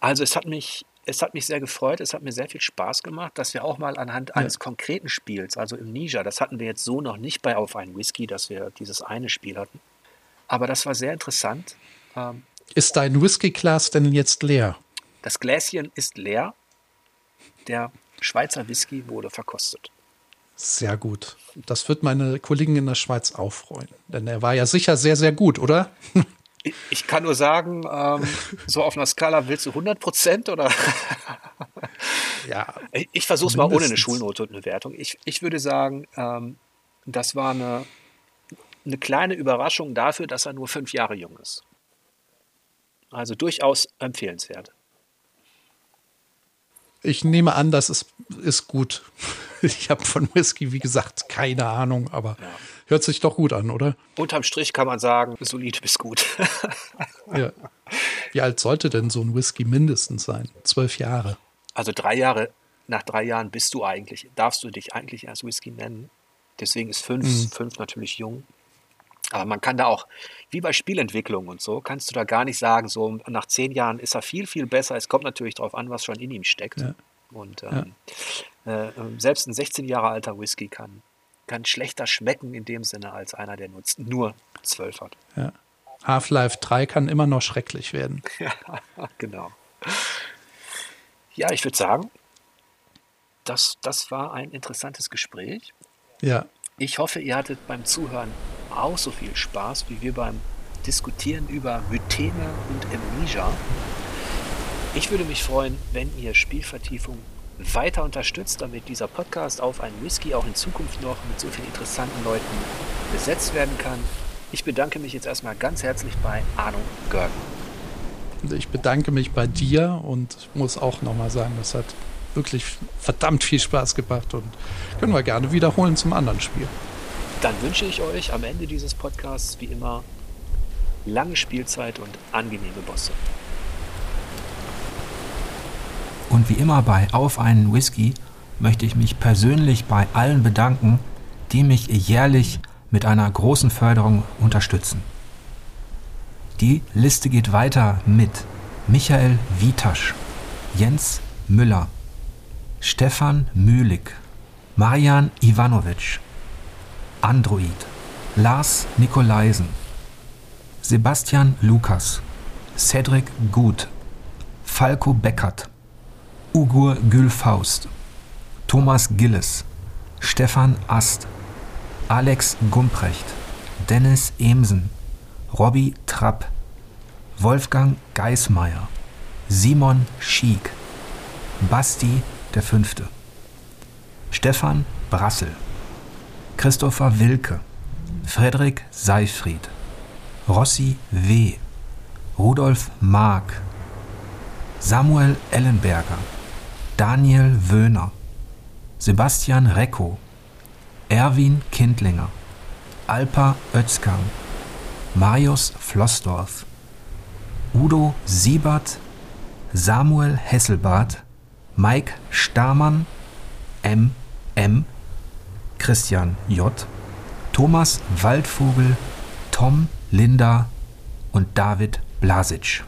A: Also es hat mich, es hat mich sehr gefreut, es hat mir sehr viel Spaß gemacht, dass wir auch mal anhand ja. eines konkreten Spiels, also im Ninja, das hatten wir jetzt so noch nicht bei Auf einen Whisky, dass wir dieses eine Spiel hatten. Aber das war sehr interessant.
B: Ähm, ist dein Whisky-Glas denn jetzt leer?
A: Das Gläschen ist leer. Der Schweizer Whisky wurde verkostet.
B: Sehr gut. Das wird meine Kollegen in der Schweiz auch freuen. Denn er war ja sicher sehr, sehr gut, oder?
A: Ich kann nur sagen, ähm, so auf einer Skala willst du 100 Prozent oder? ja. Ich, ich versuche es mal ohne eine Schulnote und eine Wertung. Ich, ich würde sagen, ähm, das war eine, eine kleine Überraschung dafür, dass er nur fünf Jahre jung ist. Also durchaus empfehlenswert.
B: Ich nehme an, das ist, ist gut. Ich habe von Whisky, wie gesagt, keine Ahnung, aber ja. hört sich doch gut an, oder?
A: Unterm Strich kann man sagen, solide bis gut.
B: ja. Wie alt sollte denn so ein Whisky mindestens sein? Zwölf Jahre.
A: Also drei Jahre, nach drei Jahren bist du eigentlich, darfst du dich eigentlich als Whisky nennen. Deswegen ist fünf, mhm. fünf natürlich jung. Aber man kann da auch, wie bei Spielentwicklung und so, kannst du da gar nicht sagen, so nach zehn Jahren ist er viel, viel besser. Es kommt natürlich darauf an, was schon in ihm steckt. Ja. Und ähm, ja. äh, ähm, selbst ein 16 Jahre alter Whisky kann, kann schlechter schmecken in dem Sinne als einer, der nur, nur 12 hat.
B: Ja. Half-Life 3 kann immer noch schrecklich werden.
A: ja, genau. Ja, ich würde sagen, das, das war ein interessantes Gespräch.
B: Ja.
A: Ich hoffe, ihr hattet beim Zuhören auch so viel Spaß wie wir beim Diskutieren über Mytheme und Amnesia. Ich würde mich freuen, wenn ihr Spielvertiefung weiter unterstützt, damit dieser Podcast auf einen Whisky auch in Zukunft noch mit so vielen interessanten Leuten besetzt werden kann.
C: Ich bedanke mich jetzt erstmal ganz herzlich bei Arno Görgen.
B: Ich bedanke mich bei dir und muss auch nochmal sagen, das hat wirklich verdammt viel Spaß gemacht und können wir gerne wiederholen zum anderen Spiel.
C: Dann wünsche ich euch am Ende dieses Podcasts wie immer lange Spielzeit und angenehme Bosse.
A: Und wie immer bei Auf einen Whisky möchte ich mich persönlich bei allen bedanken, die mich jährlich mit einer großen Förderung unterstützen. Die Liste geht weiter mit Michael Witasch, Jens Müller, Stefan Mühlig, Marian Ivanovic, Android, Lars Nikolaisen, Sebastian Lukas, Cedric Gut, Falco Beckert, Ugur Gülfaust, Thomas Gilles, Stefan Ast, Alex Gumprecht, Dennis Emsen, Robby Trapp, Wolfgang Geismeier, Simon Schiek, Basti der Fünfte, Stefan Brassel, Christopher Wilke, Frederik Seifried, Rossi W., Rudolf Mark, Samuel Ellenberger, Daniel Wöhner, Sebastian Recko, Erwin Kindlinger, Alpa Özkan, Marius Flossdorf, Udo Siebert, Samuel Hesselbart, Mike Stamann, M. M., Christian J., Thomas Waldvogel, Tom Linda und David Blasic.